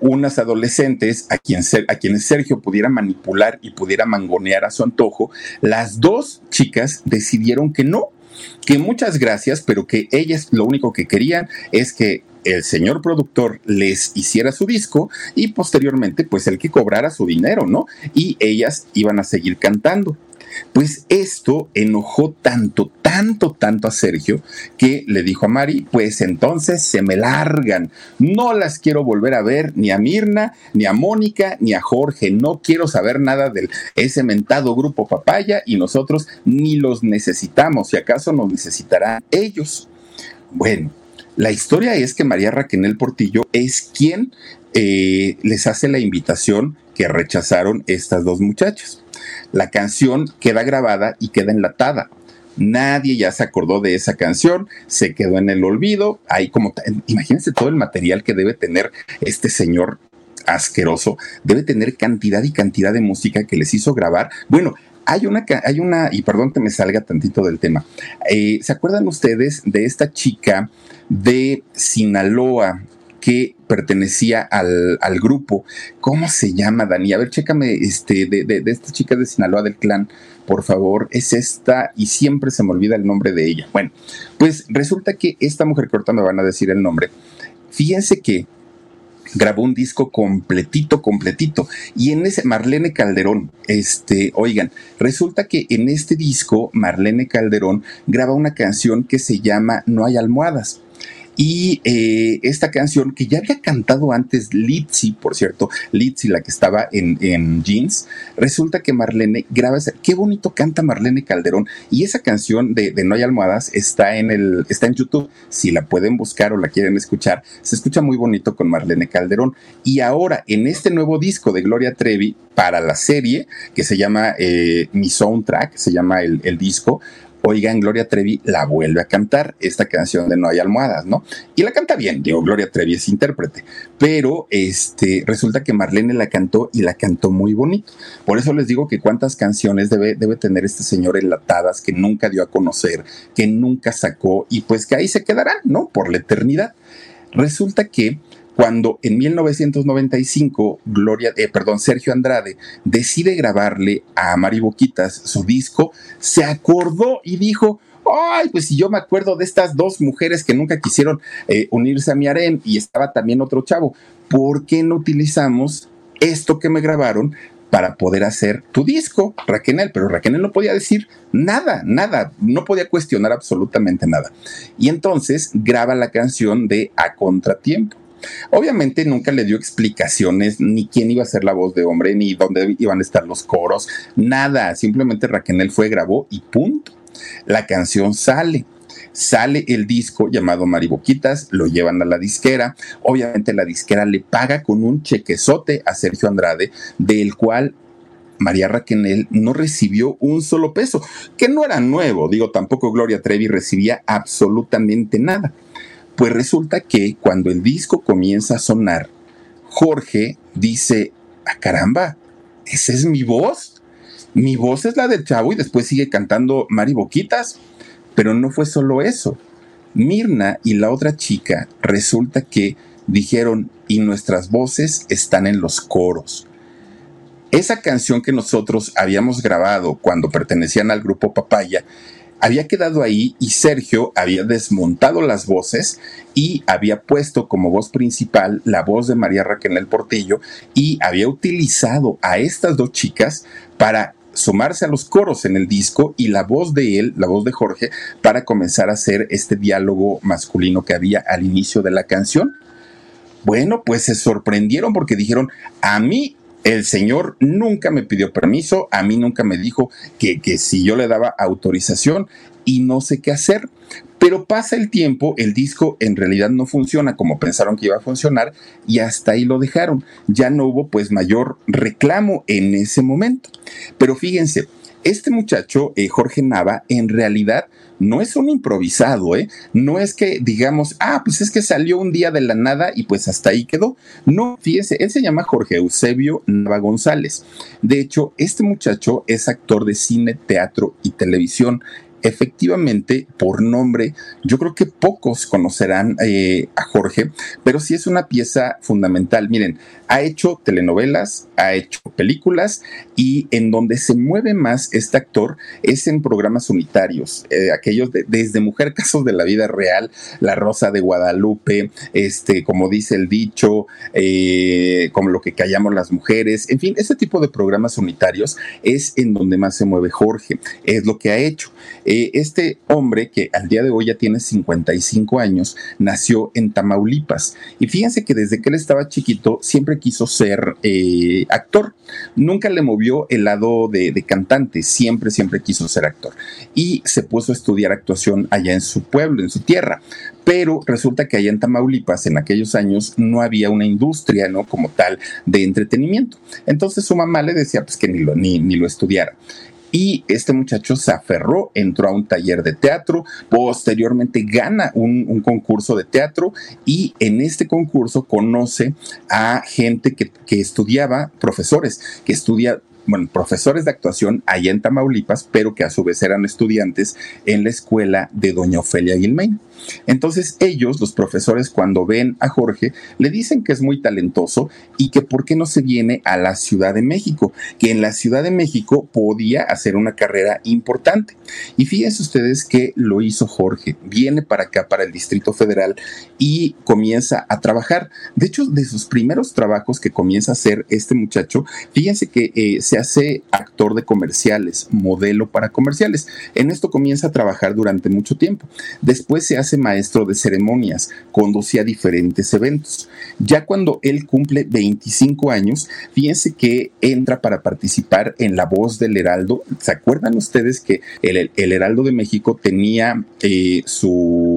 unas adolescentes a, quien, a quienes Sergio pudiera manipular y pudiera mangonear a su antojo, las dos chicas decidieron que no, que muchas gracias, pero que ellas lo único que querían es que el señor productor les hiciera su disco y posteriormente pues el que cobrara su dinero, ¿no? Y ellas iban a seguir cantando. Pues esto enojó tanto, tanto, tanto a Sergio que le dijo a Mari, pues entonces se me largan. No las quiero volver a ver ni a Mirna, ni a Mónica, ni a Jorge. No quiero saber nada del ese mentado grupo papaya y nosotros ni los necesitamos. Si acaso nos necesitarán ellos. Bueno, la historia es que María Raquel Portillo es quien eh, les hace la invitación que rechazaron estas dos muchachas. La canción queda grabada y queda enlatada. Nadie ya se acordó de esa canción, se quedó en el olvido. Hay como, imagínense todo el material que debe tener este señor asqueroso, debe tener cantidad y cantidad de música que les hizo grabar. Bueno, hay una, hay una, y perdón que me salga tantito del tema. Eh, ¿Se acuerdan ustedes de esta chica de Sinaloa que pertenecía al, grupo? ¿Cómo se llama, Dani? A ver, chécame este, de, de, esta chica de Sinaloa del clan, por favor. Es esta, y siempre se me olvida el nombre de ella. Bueno, pues resulta que esta mujer corta me van a decir el nombre. Fíjense que grabó un disco completito, completito. Y en ese, Marlene Calderón, este, oigan, resulta que en este disco, Marlene Calderón graba una canción que se llama No hay almohadas. Y eh, esta canción que ya había cantado antes Litzy, por cierto, Litzy, la que estaba en, Jeans, resulta que Marlene graba esa, qué bonito canta Marlene Calderón. Y esa canción de, No hay almohadas está en, el, está en YouTube. Si la pueden buscar o la quieren escuchar, se escucha muy bonito con Marlene Calderón. Y ahora, en este nuevo disco de Gloria Trevi para la serie, que se llama eh, Mi Soundtrack, se llama el, el disco, oigan, Gloria Trevi la vuelve a cantar, esta canción de No hay almohadas, ¿no? Y la canta bien, digo, Gloria Trevi es intérprete, pero este, resulta que Marlene la cantó y la cantó muy bonito. Por eso les digo que cuántas canciones debe, debe tener este señor enlatadas que nunca dio a conocer, que nunca sacó y pues que ahí se quedarán, ¿no? Por la eternidad. Resulta que cuando en 1995 Gloria, eh, perdón, Sergio Andrade decide grabarle a Mari Boquitas su disco, se acordó y dijo, ay, pues si yo me acuerdo de estas dos mujeres que nunca quisieron eh, unirse a mi harem y estaba también otro chavo, ¿por qué no utilizamos esto que me grabaron para poder hacer tu disco, Raquel, pero Raquel no podía decir nada, nada, no podía cuestionar absolutamente nada. Y entonces graba la canción de A Contratiempo. Obviamente nunca le dio explicaciones ni quién iba a ser la voz de hombre, ni dónde iban a estar los coros, nada. Simplemente Raquel fue, grabó y punto. La canción sale sale el disco llamado Mariboquitas, lo llevan a la disquera, obviamente la disquera le paga con un chequezote a Sergio Andrade, del cual María Raquel no recibió un solo peso, que no era nuevo, digo, tampoco Gloria Trevi recibía absolutamente nada. Pues resulta que cuando el disco comienza a sonar, Jorge dice, ah, caramba, ¿esa es mi voz? Mi voz es la del chavo y después sigue cantando Mari Boquitas. Pero no fue solo eso. Mirna y la otra chica resulta que dijeron, y nuestras voces están en los coros. Esa canción que nosotros habíamos grabado cuando pertenecían al grupo Papaya había quedado ahí y Sergio había desmontado las voces y había puesto como voz principal la voz de María Raquel Portillo y había utilizado a estas dos chicas para sumarse a los coros en el disco y la voz de él, la voz de Jorge, para comenzar a hacer este diálogo masculino que había al inicio de la canción. Bueno, pues se sorprendieron porque dijeron, a mí el señor nunca me pidió permiso, a mí nunca me dijo que, que si yo le daba autorización y no sé qué hacer. Pero pasa el tiempo, el disco en realidad no funciona como pensaron que iba a funcionar y hasta ahí lo dejaron. Ya no hubo pues mayor reclamo en ese momento. Pero fíjense, este muchacho, eh, Jorge Nava, en realidad no es un improvisado, ¿eh? No es que digamos, ah, pues es que salió un día de la nada y pues hasta ahí quedó. No, fíjese, él se llama Jorge Eusebio Nava González. De hecho, este muchacho es actor de cine, teatro y televisión efectivamente, por nombre, yo creo que pocos conocerán eh, a Jorge, pero sí es una pieza fundamental. Miren, ha hecho telenovelas, ha hecho películas y en donde se mueve más este actor es en programas unitarios, eh, aquellos de, desde Mujer Casos de la Vida Real, La Rosa de Guadalupe, este, como dice el dicho, eh, como lo que callamos las mujeres, en fin, ese tipo de programas unitarios es en donde más se mueve Jorge, es lo que ha hecho. Este hombre, que al día de hoy ya tiene 55 años, nació en Tamaulipas. Y fíjense que desde que él estaba chiquito siempre quiso ser eh, actor. Nunca le movió el lado de, de, cantante, siempre, siempre quiso ser actor. Y se puso a estudiar actuación allá en su pueblo, en su tierra pero resulta que allá en Tamaulipas en aquellos años no había una industria, ¿no? Como tal de entretenimiento. Entonces su mamá le decía pues que ni lo, ni, ni lo estudiara y este muchacho se aferró, entró a un taller de teatro, posteriormente gana un, concurso de teatro y en este concurso conoce a gente que, que estudiaba, profesores, que estudia bueno, profesores de actuación allá en Tamaulipas, pero que a su vez eran estudiantes en la escuela de doña Ofelia Gilmain. Entonces ellos, los profesores, cuando ven a Jorge, le dicen que es muy talentoso y que por qué no se viene a la Ciudad de México, que en la Ciudad de México podía hacer una carrera importante. Y fíjense ustedes que lo hizo Jorge, viene para acá, para el Distrito Federal y comienza a trabajar. De hecho, de sus primeros trabajos que comienza a hacer este muchacho, fíjense que eh, se hace actor de comerciales, modelo para comerciales. En esto comienza a trabajar durante mucho tiempo. Después se hace maestro de ceremonias, conducía diferentes eventos. Ya cuando él cumple 25 años, fíjense que entra para participar en La Voz del Heraldo. ¿Se acuerdan ustedes que el, Heraldo de México tenía eh, su,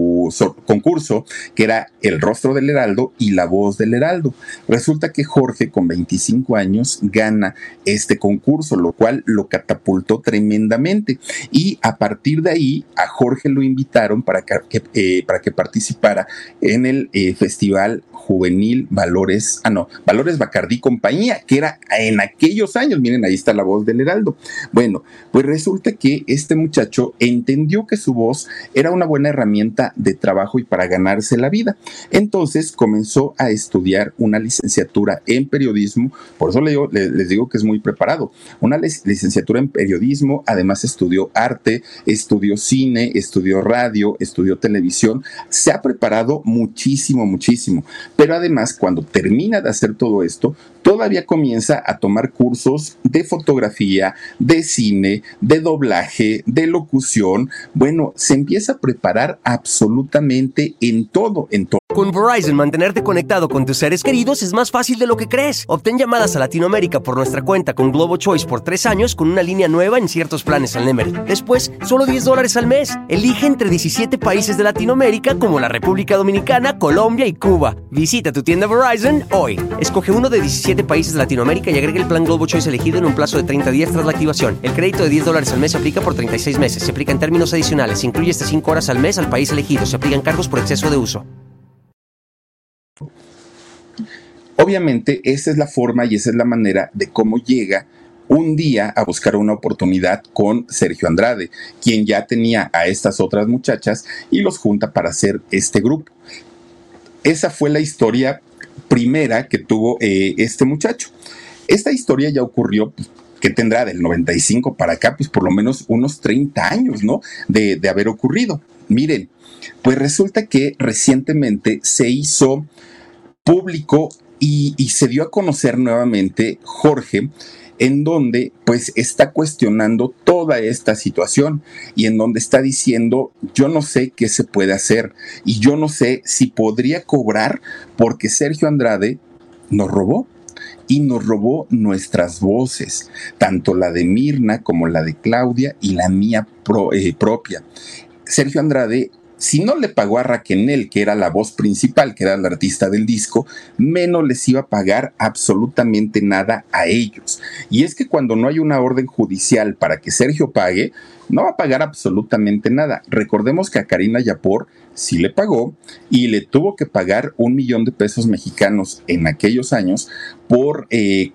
concurso que era El Rostro del Heraldo y La Voz del Heraldo? Resulta que Jorge, con 25 años, gana este concurso, lo cual lo catapultó tremendamente. Y a partir de ahí, a Jorge lo invitaron para que, eh, para que participara en el eh, Festival Juvenil Valores, ah no, Valores Bacardí Compañía, que era en aquellos años, miren, ahí está la voz del Heraldo. Bueno, pues resulta que este muchacho entendió que su voz era una buena herramienta de trabajo y para ganarse la vida. Entonces comenzó a estudiar una licenciatura en periodismo, por eso les digo que es muy preparado, una licenciatura en periodismo, además estudió arte, estudió cine, estudió radio, estudió televisión, se ha preparado muchísimo, muchísimo. Pero además, cuando termina de hacer todo esto, todavía comienza a tomar cursos de fotografía, de cine, de doblaje, de locución. Bueno, se empieza a preparar absolutamente en todo, en todo. Con Verizon, mantenerte conectado con tus seres queridos es más fácil de lo que crees. Obtén llamadas a Latinoamérica por nuestra cuenta con Globo Choice por tres años con una línea nueva en ciertos planes al Nemer. Después, solo 10 dólares al mes. Elige entre 17 países de Latinoamérica como la República Dominicana, Colombia y Cuba. Visita tu tienda Verizon hoy. Escoge uno de 17 países de Latinoamérica y agrega el plan Globo Choice elegido en un plazo de 30 días tras la activación. El crédito de 10 dólares al mes se aplica por 36 meses. Se aplica en términos adicionales. Se incluye hasta 5 horas al mes al país elegido. Se aplican cargos por exceso de uso. Obviamente, esa es la forma y esa es la manera de cómo llega un día a buscar una oportunidad con Sergio Andrade, quien ya tenía a estas otras muchachas y los junta para hacer este grupo. Esa fue la historia primera que tuvo eh, este muchacho. Esta historia ya ocurrió, pues, que tendrá del 95 para acá, pues por lo menos unos 30 años, ¿no? De, de haber ocurrido. Miren, pues resulta que recientemente se hizo público y, se dio a conocer nuevamente Jorge en donde pues está cuestionando toda esta situación y en donde está diciendo yo no sé qué se puede hacer y yo no sé si podría cobrar porque Sergio Andrade nos robó y nos robó nuestras voces, tanto la de Mirna como la de Claudia y la mía eh, propia. Sergio Andrade si no le pagó a Raquel, que era la voz principal, que era la artista del disco, menos les iba a pagar absolutamente nada a ellos. Y es que cuando no hay una orden judicial para que Sergio pague, no va a pagar absolutamente nada. Recordemos que a Karina Yapor sí le pagó y le tuvo que pagar un millón de pesos mexicanos en aquellos años por... Eh,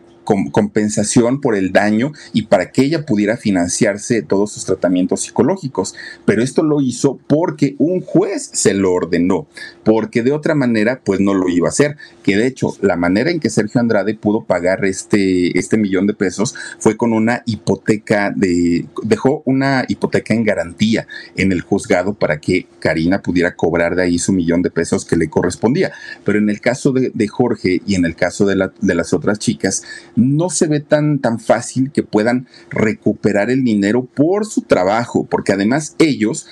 compensación por el daño y para que ella pudiera financiarse todos sus tratamientos psicológicos. Pero esto lo hizo porque un juez se lo ordenó, porque de otra manera pues no lo iba a hacer. Que de hecho la manera en que Sergio Andrade pudo pagar este, este millón de pesos fue con una hipoteca de, dejó una hipoteca en garantía en el juzgado para que Karina pudiera cobrar de ahí su millón de pesos que le correspondía. Pero en el caso de, Jorge y en el caso de, de, las otras chicas, no se ve tan, tan fácil que puedan recuperar el dinero por su trabajo, porque además ellos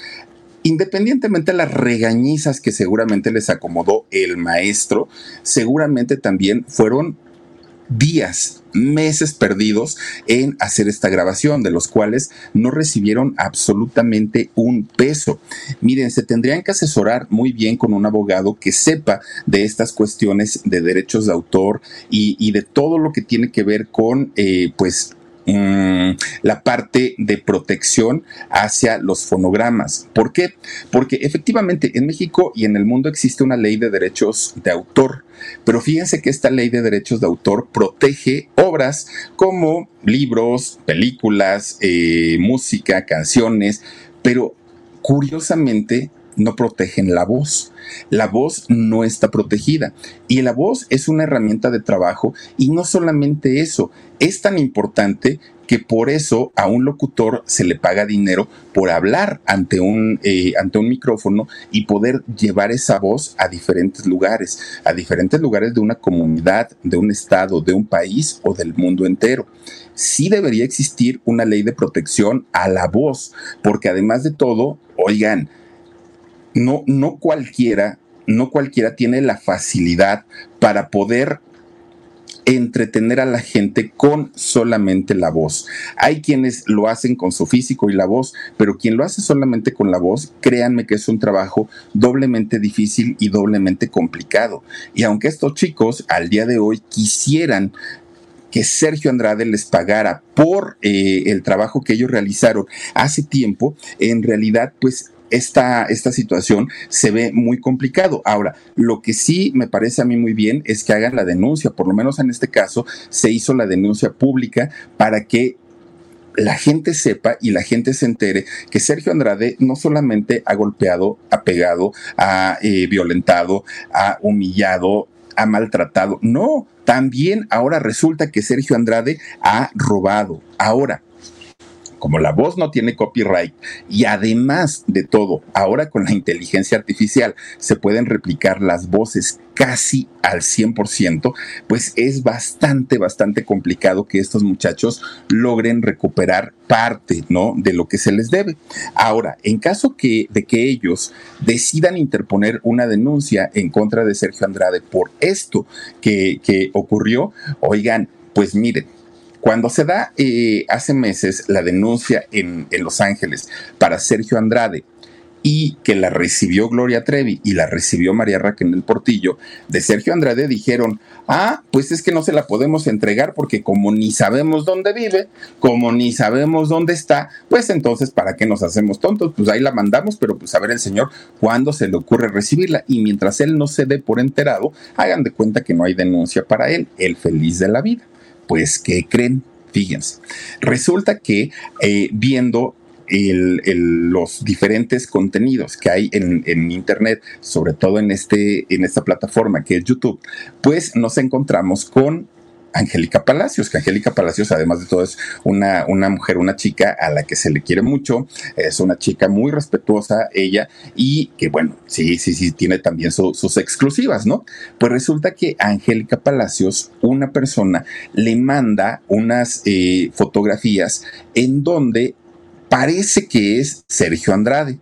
independientemente de las regañizas que seguramente les acomodó el maestro, seguramente también fueron días, meses perdidos en hacer esta grabación, de los cuales no recibieron absolutamente un peso. Miren, se tendrían que asesorar muy bien con un abogado que sepa de estas cuestiones de derechos de autor y, de todo lo que tiene que ver con, eh, pues, mm, la parte de protección hacia los fonogramas. ¿Por qué? Porque efectivamente en México y en el mundo existe una ley de derechos de autor. Pero fíjense que esta ley de derechos de autor protege obras como libros, películas, eh, música, canciones, pero curiosamente no protegen la voz. La voz no está protegida y la voz es una herramienta de trabajo y no solamente eso, es tan importante que por eso a un locutor se le paga dinero por hablar ante un, eh, ante un micrófono y poder llevar esa voz a diferentes lugares, a diferentes lugares de una comunidad, de un estado, de un país o del mundo entero. Sí debería existir una ley de protección a la voz, porque además de todo, oigan, no, no cualquiera, no cualquiera tiene la facilidad para poder entretener a la gente con solamente la voz. Hay quienes lo hacen con su físico y la voz, pero quien lo hace solamente con la voz, créanme que es un trabajo doblemente difícil y doblemente complicado. Y aunque estos chicos al día de hoy quisieran que Sergio Andrade les pagara por eh, el trabajo que ellos realizaron hace tiempo, en realidad pues esta, esta situación se ve muy complicado. Ahora, lo que sí me parece a mí muy bien es que hagan la denuncia, por lo menos en este caso se hizo la denuncia pública para que la gente sepa y la gente se entere que Sergio Andrade no solamente ha golpeado, ha pegado, ha eh, violentado, ha humillado, ha maltratado, no, también ahora resulta que Sergio Andrade ha robado. Ahora, como la voz no tiene copyright y además de todo, ahora con la inteligencia artificial se pueden replicar las voces casi al 100%, pues es bastante, bastante complicado que estos muchachos logren recuperar parte, ¿no? De lo que se les debe. Ahora, en caso que, de que ellos decidan interponer una denuncia en contra de Sergio Andrade por esto que, que ocurrió, oigan, pues miren, cuando se da eh, hace meses la denuncia en, Los Ángeles para Sergio Andrade y que la recibió Gloria Trevi y la recibió María Raquel Portillo, de Sergio Andrade dijeron, ah, pues es que no se la podemos entregar porque como ni sabemos dónde vive, como ni sabemos dónde está, pues entonces, ¿para qué nos hacemos tontos? Pues ahí la mandamos, pero pues a ver el señor cuándo se le ocurre recibirla y mientras él no se dé por enterado, hagan de cuenta que no hay denuncia para él, el feliz de la vida. Pues, ¿qué creen? Fíjense. Resulta que eh, viendo los diferentes contenidos que hay en, en, Internet, sobre todo en, este, en esta plataforma que es YouTube, pues nos encontramos con Angélica Palacios, que Angélica Palacios, además de todo, es una, una mujer, una chica a la que se le quiere mucho, es una chica muy respetuosa, ella, y que bueno, sí, sí, sí, tiene también sus exclusivas, ¿no? Pues resulta que Angélica Palacios, una persona le manda unas eh, fotografías en donde parece que es Sergio Andrade.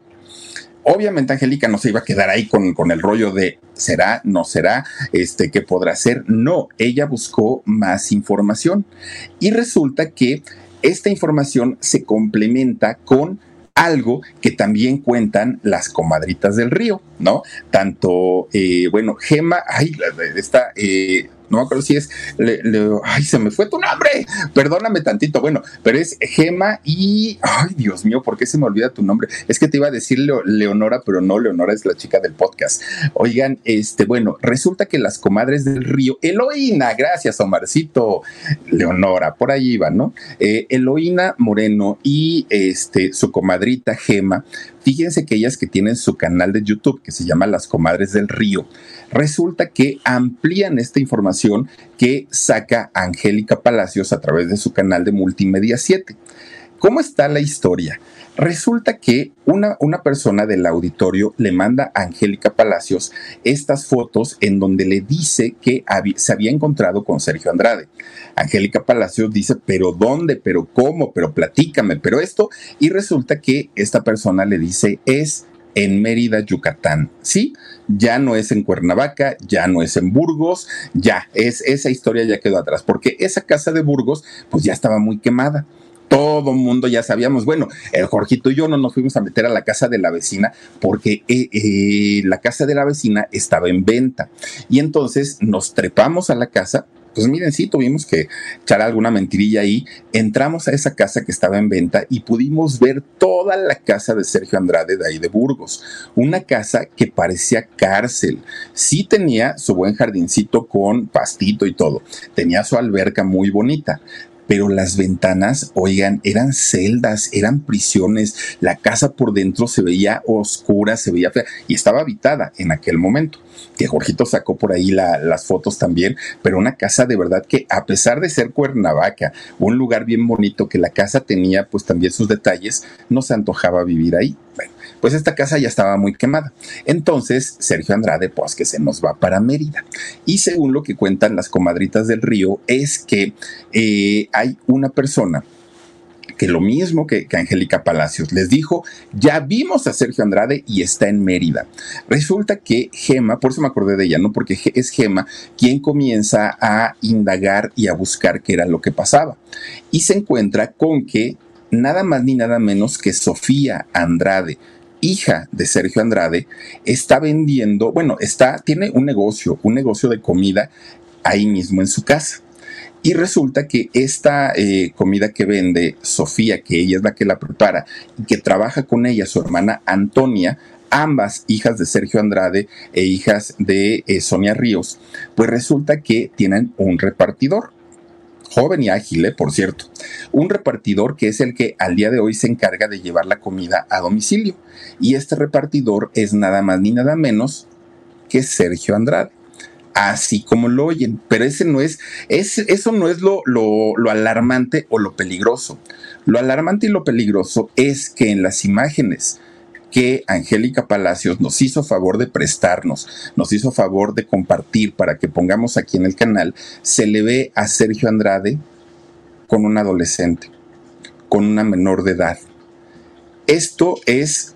Obviamente Angélica no se iba a quedar ahí con, con, el rollo de será, no será, este, qué podrá ser. No, ella buscó más información y resulta que esta información se complementa con algo que también cuentan las comadritas del río, ¿no? Tanto, eh, bueno, Gema, ay, esta, eh, no me acuerdo si es, ay, se me fue tu nombre, perdóname tantito, bueno, pero es Gema y, ay, Dios mío, ¿por qué se me olvida tu nombre? Es que te iba a decir Leonora, pero no, Leonora es la chica del podcast. Oigan, este, bueno, resulta que las comadres del río, Eloína, gracias, Omarcito, Leonora, por ahí iba, ¿no? Eh, Eloína Moreno y este, su comadrita Gema, fíjense que ellas que tienen su canal de YouTube que se llama Las Comadres del Río, resulta que amplían esta información que saca Angélica Palacios a través de su canal de Multimedia 7. ¿Cómo está la historia? Resulta que una, una, persona del auditorio le manda a Angélica Palacios estas fotos en donde le dice que se había encontrado con Sergio Andrade. Angélica Palacios dice, pero ¿dónde? ¿Pero cómo? ¿Pero platícame? ¿Pero esto? Y resulta que esta persona le dice, es en Mérida, Yucatán. Sí, ya no es en Cuernavaca, ya no es en Burgos, ya es esa historia ya quedó atrás, porque esa casa de Burgos pues ya estaba muy quemada todo mundo ya sabíamos. Bueno, el Jorgito y yo no nos fuimos a meter a la casa de la vecina porque eh, eh, la casa de la vecina estaba en venta. Y entonces nos trepamos a la casa pues miren, sí, tuvimos que echar alguna mentirilla ahí. Entramos a esa casa que estaba en venta y pudimos ver toda la casa de Sergio Andrade de ahí de Burgos. Una casa que parecía cárcel. Sí tenía su buen jardincito con pastito y todo. Tenía su alberca muy bonita pero las ventanas, oigan, eran celdas, eran prisiones, la casa por dentro se veía oscura, se veía fea y estaba habitada en aquel momento. Que Jorgito sacó por ahí las fotos también, pero una casa de verdad que a pesar de ser Cuernavaca, un lugar bien bonito que la casa tenía pues también sus detalles, no se antojaba vivir ahí. Bueno, pues esta casa ya estaba muy quemada. Entonces, Sergio Andrade, pues que se nos va para Mérida. Y según lo que cuentan las comadritas del río, es que eh, hay una persona que lo mismo que, que, Angélica Palacios les dijo, ya vimos a Sergio Andrade y está en Mérida. Resulta que Gema, por eso me acordé de ella, ¿no? Porque es Gema quien comienza a indagar y a buscar qué era lo que pasaba. Y se encuentra con que nada más ni nada menos que Sofía Andrade, hija de Sergio Andrade, está vendiendo, bueno, está, tiene un negocio, un negocio de comida ahí mismo en su casa. Y resulta que esta eh, comida que vende Sofía, que ella es la que la prepara y que trabaja con ella, su hermana Antonia, ambas hijas de Sergio Andrade e hijas de eh, Sonia Ríos, pues resulta que tienen un repartidor joven y ágil, ¿eh? por cierto. Un repartidor que es el que al día de hoy se encarga de llevar la comida a domicilio. Y este repartidor es nada más ni nada menos que Sergio Andrade. Así como lo oyen, pero ese no es, es eso no es lo, lo, lo alarmante o lo peligroso. Lo alarmante y lo peligroso es que en las imágenes que Angélica Palacios nos hizo favor de prestarnos, nos hizo favor de compartir para que pongamos aquí en el canal, se le ve a Sergio Andrade con un adolescente, con una menor de edad. Esto es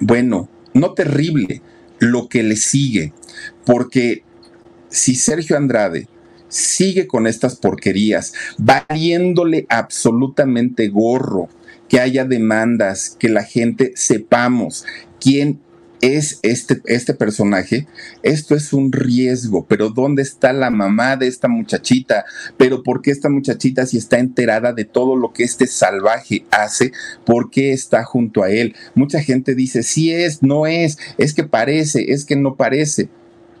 Bueno, no terrible, lo que le sigue, porque si Sergio Andrade sigue con estas porquerías, valiéndole absolutamente gorro que haya demandas, que la gente sepamos quién es este, este personaje, esto es un riesgo, pero ¿dónde está la mamá de esta muchachita? Pero ¿por qué esta muchachita si está enterada de todo lo que este salvaje hace? ¿Por qué está junto a él? Mucha gente dice, sí es, no es, es que parece, es que no parece.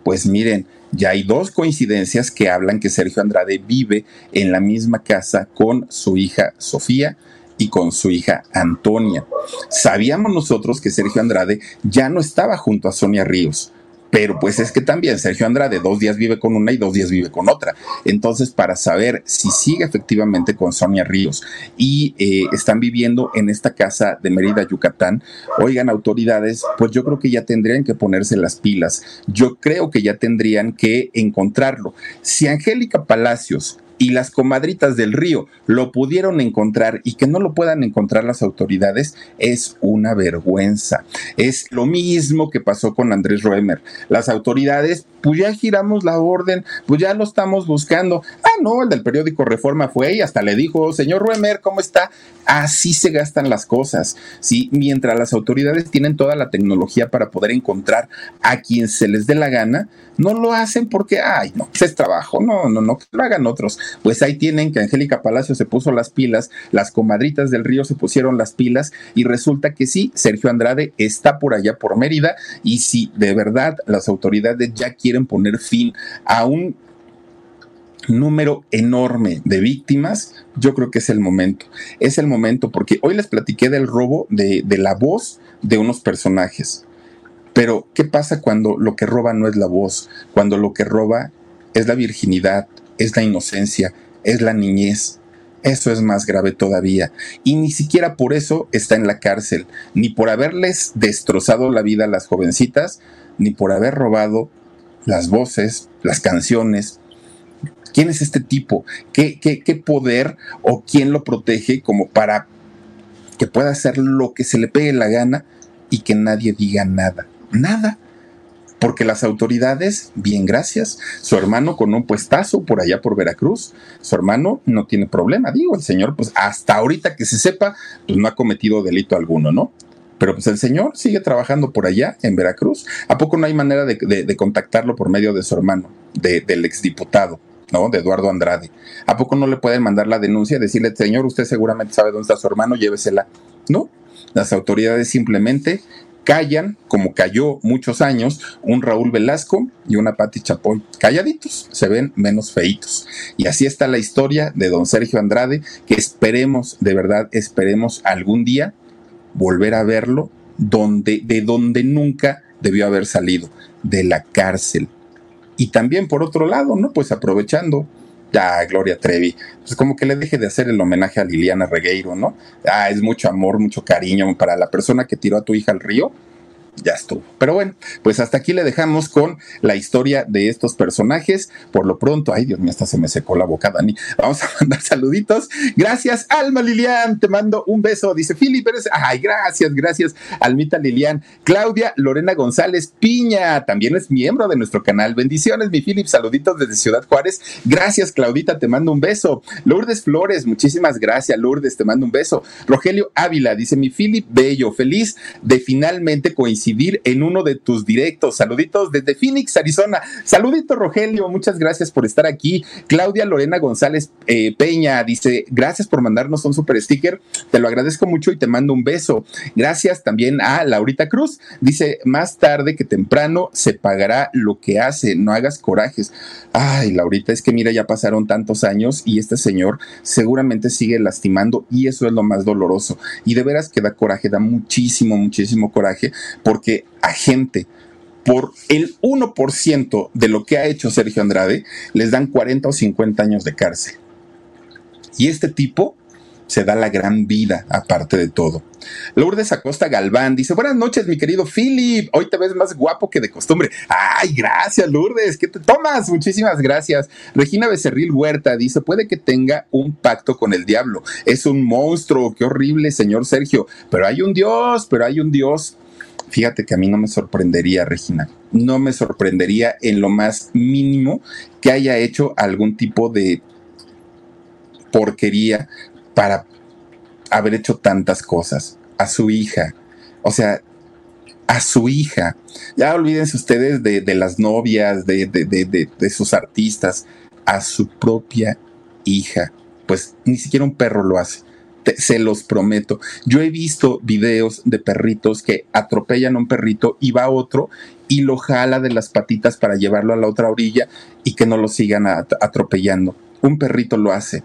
Pues miren, ya hay dos coincidencias que hablan que Sergio Andrade vive en la misma casa con su hija Sofía y con su hija Antonia. Sabíamos nosotros que Sergio Andrade ya no estaba junto a Sonia Ríos, pero pues es que también Sergio Andrade dos días vive con una y dos días vive con otra. Entonces, para saber si sigue efectivamente con Sonia Ríos y eh, están viviendo en esta casa de Mérida, Yucatán, oigan autoridades, pues yo creo que ya tendrían que ponerse las pilas. Yo creo que ya tendrían que encontrarlo. Si Angélica Palacios y las comadritas del río lo pudieron encontrar y que no lo puedan encontrar las autoridades es una vergüenza. Es lo mismo que pasó con Andrés Roemer. Las autoridades, pues ya giramos la orden, pues ya lo estamos buscando. Ah, no, el del periódico Reforma fue y hasta le dijo, señor Roemer, ¿cómo está? Así se gastan las cosas, ¿sí? Mientras las autoridades tienen toda la tecnología para poder encontrar a quien se les dé la gana, no lo hacen porque, ay, no, pues es trabajo, no, no, no, que lo hagan otros. Pues ahí tienen que Angélica Palacio se puso las pilas, las comadritas del río se pusieron las pilas y resulta que sí, Sergio Andrade está por allá por Mérida y si de verdad las autoridades ya quieren poner fin a un número enorme de víctimas, yo creo que es el momento. Es el momento porque hoy les platiqué del robo de, de la voz de unos personajes. Pero, ¿qué pasa cuando lo que roba no es la voz? Cuando lo que roba es la virginidad, es la inocencia, es la niñez. Eso es más grave todavía. Y ni siquiera por eso está en la cárcel, ni por haberles destrozado la vida a las jovencitas, ni por haber robado las voces, las canciones. ¿Quién es este tipo? ¿Qué, qué, qué poder o quién lo protege como para que pueda hacer lo que se le pegue la gana y que nadie diga nada? Nada. Porque las autoridades, bien gracias, su hermano con un puestazo por allá por Veracruz, su hermano no tiene problema, digo, el señor pues hasta ahorita que se sepa, pues no ha cometido delito alguno, ¿no? Pero pues el señor sigue trabajando por allá en Veracruz. ¿A poco no hay manera de, contactarlo por medio de su hermano, del exdiputado? ¿no? De Eduardo Andrade. ¿A poco no le pueden mandar la denuncia y decirle, señor, usted seguramente sabe dónde está su hermano, llévesela? No, las autoridades simplemente callan, como cayó muchos años, un Raúl Velasco y una Patti Chapoy. Calladitos, se ven menos feitos. Y así está la historia de don Sergio Andrade, que esperemos, de verdad, esperemos algún día volver a verlo donde, de donde nunca debió haber salido, de la cárcel. Y también por otro lado, ¿no? Pues aprovechando ya Gloria Trevi, pues como que le deje de hacer el homenaje a Liliana Regueiro, ¿no? Ah, es mucho amor, mucho cariño para la persona que tiró a tu hija al río, ya estuvo. Pero bueno, pues hasta aquí le dejamos con la historia de estos personajes. Por lo pronto, ay Dios mío, hasta se me secó la boca, Dani. Vamos a mandar saluditos. Gracias, Alma Lilian, te mando un beso. Dice Philip Pérez, ay, gracias, gracias, Almita Lilian. Claudia Lorena González Piña, también es miembro de nuestro canal. Bendiciones, mi Philip, saluditos desde Ciudad Juárez. Gracias, Claudita, te mando un beso. Lourdes Flores, muchísimas gracias, Lourdes, te mando un beso. Rogelio Ávila, dice mi Philip Bello, feliz de finalmente coincidir en uno de tus directos. Saluditos desde Phoenix, Arizona. Saludito, Rogelio. Muchas gracias por estar aquí. Claudia Lorena González eh, Peña dice: Gracias por mandarnos un super sticker. Te lo agradezco mucho y te mando un beso. Gracias también a Laurita Cruz. Dice: Más tarde que temprano se pagará lo que hace. No hagas corajes. Ay, Laurita, es que mira, ya pasaron tantos años y este señor seguramente sigue lastimando y eso es lo más doloroso. Y de veras que da coraje, da muchísimo, muchísimo coraje porque a gente por el 1% de lo que ha hecho Sergio Andrade, les dan 40 o 50 años de cárcel. Y este tipo se da la gran vida, aparte de todo. Lourdes Acosta Galván dice: Buenas noches, mi querido Philip. Hoy te ves más guapo que de costumbre. Ay, gracias, Lourdes. ¿Qué te tomas? Muchísimas gracias. Regina Becerril Huerta dice: Puede que tenga un pacto con el diablo. Es un monstruo. Qué horrible, señor Sergio. Pero hay un Dios, pero hay un Dios. Fíjate que a mí no me sorprendería, Regina. No me sorprendería en lo más mínimo que haya hecho algún tipo de porquería para haber hecho tantas cosas. A su hija. O sea, a su hija. Ya olvídense ustedes de, las novias, de, de, sus artistas. A su propia hija. Pues ni siquiera un perro lo hace se los prometo. Yo he visto videos de perritos que atropellan a un perrito y va otro y lo jala de las patitas para llevarlo a la otra orilla y que no lo sigan atropellando. Un perrito lo hace.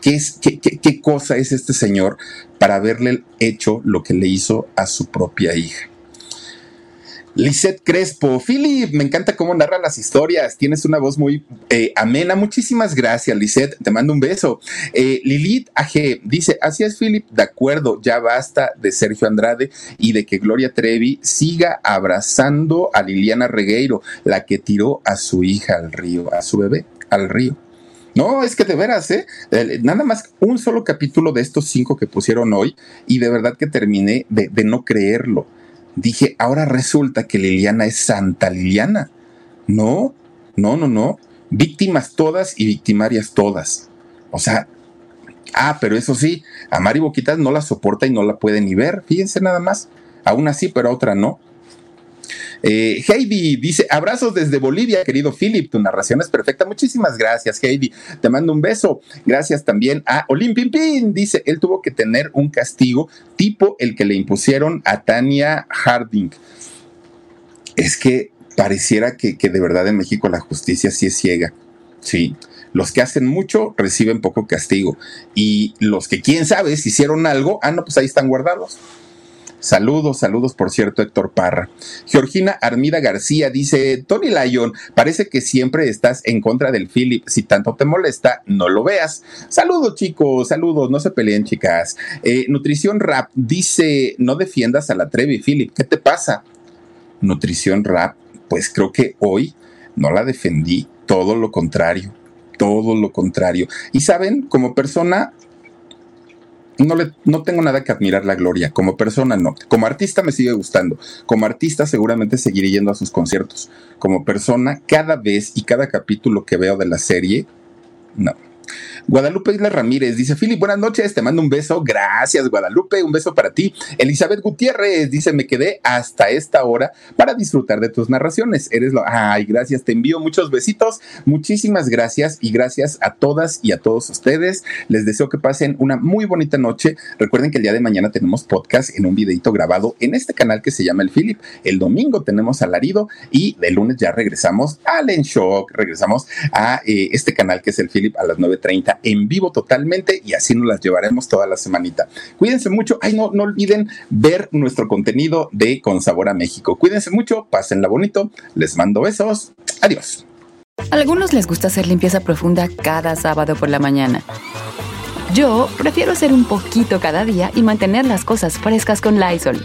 ¿Qué, es, qué, qué cosa es este señor para haberle hecho lo que le hizo a su propia hija? Lisette Crespo, Philip, me encanta cómo narra las historias. Tienes una voz muy eh, amena. Muchísimas gracias, Lisette. Te mando un beso. Eh, Lilith AG dice: Así es, Philip. De acuerdo, ya basta de Sergio Andrade y de que Gloria Trevi siga abrazando a Liliana Regueiro, la que tiró a su hija al río, a su bebé al río. No, es que de veras, ¿eh? Nada más un solo capítulo de estos cinco que pusieron hoy y de verdad que terminé de, de no creerlo dije, ahora resulta que Liliana es Santa Liliana. No, no, no, no. Víctimas todas y victimarias todas. O sea, ah, pero eso sí, a Mari Boquitas no la soporta y no la puede ni ver. Fíjense nada más. Aún así, pero a otra no. Eh, Heidi dice, abrazos desde Bolivia, querido Philip, tu narración es perfecta. Muchísimas gracias, Heidi. Te mando un beso. Gracias también a Olimpimpin. Dice, él tuvo que tener un castigo tipo el que le impusieron a Tania Harding. Es que pareciera que, que de verdad en México la justicia sí es ciega. Sí. Los que hacen mucho reciben poco castigo. Y los que quién sabe si hicieron algo, ah, no, pues ahí están guardados. Saludos, saludos, por cierto, Héctor Parra. Georgina Armida García dice, Tony Lyon, parece que siempre estás en contra del Philip. Si tanto te molesta, no lo veas. Saludos, chicos, saludos, no se peleen, chicas. Eh, Nutrición Rap dice, no defiendas a la Trevi, Philip. ¿Qué te pasa? Nutrición Rap, pues creo que hoy no la defendí, todo lo contrario todo lo contrario. Y saben, como persona, no, le, no tengo nada que admirar la Gloria. Como persona, no. Como artista me sigue gustando. Como artista seguramente seguiré yendo a sus conciertos. Como persona, cada vez y cada capítulo que veo de la serie, no. Guadalupe Isla Ramírez dice, Philip, buenas noches, te mando un beso. Gracias, Guadalupe, un beso para ti. Elizabeth Gutiérrez dice, me quedé hasta esta hora para disfrutar de tus narraciones. Eres lo... Ay, gracias, te envío muchos besitos. Muchísimas gracias y gracias a todas y a todos ustedes. Les deseo que pasen una muy bonita noche. Recuerden que el día de mañana tenemos podcast en un videito grabado en este canal que se llama El Philip. El domingo tenemos Alarido y el lunes ya regresamos al En Shock, regresamos a eh, este canal que es El Philip a las 9.30 en vivo totalmente y así nos las llevaremos toda la semanita. Cuídense mucho. Ay, no, no olviden ver nuestro contenido de Con Sabor a México. Cuídense mucho, pásenla bonito. Les mando besos. Adiós. A algunos les gusta hacer limpieza profunda cada sábado por la mañana. Yo prefiero hacer un poquito cada día y mantener las cosas frescas con Lysol.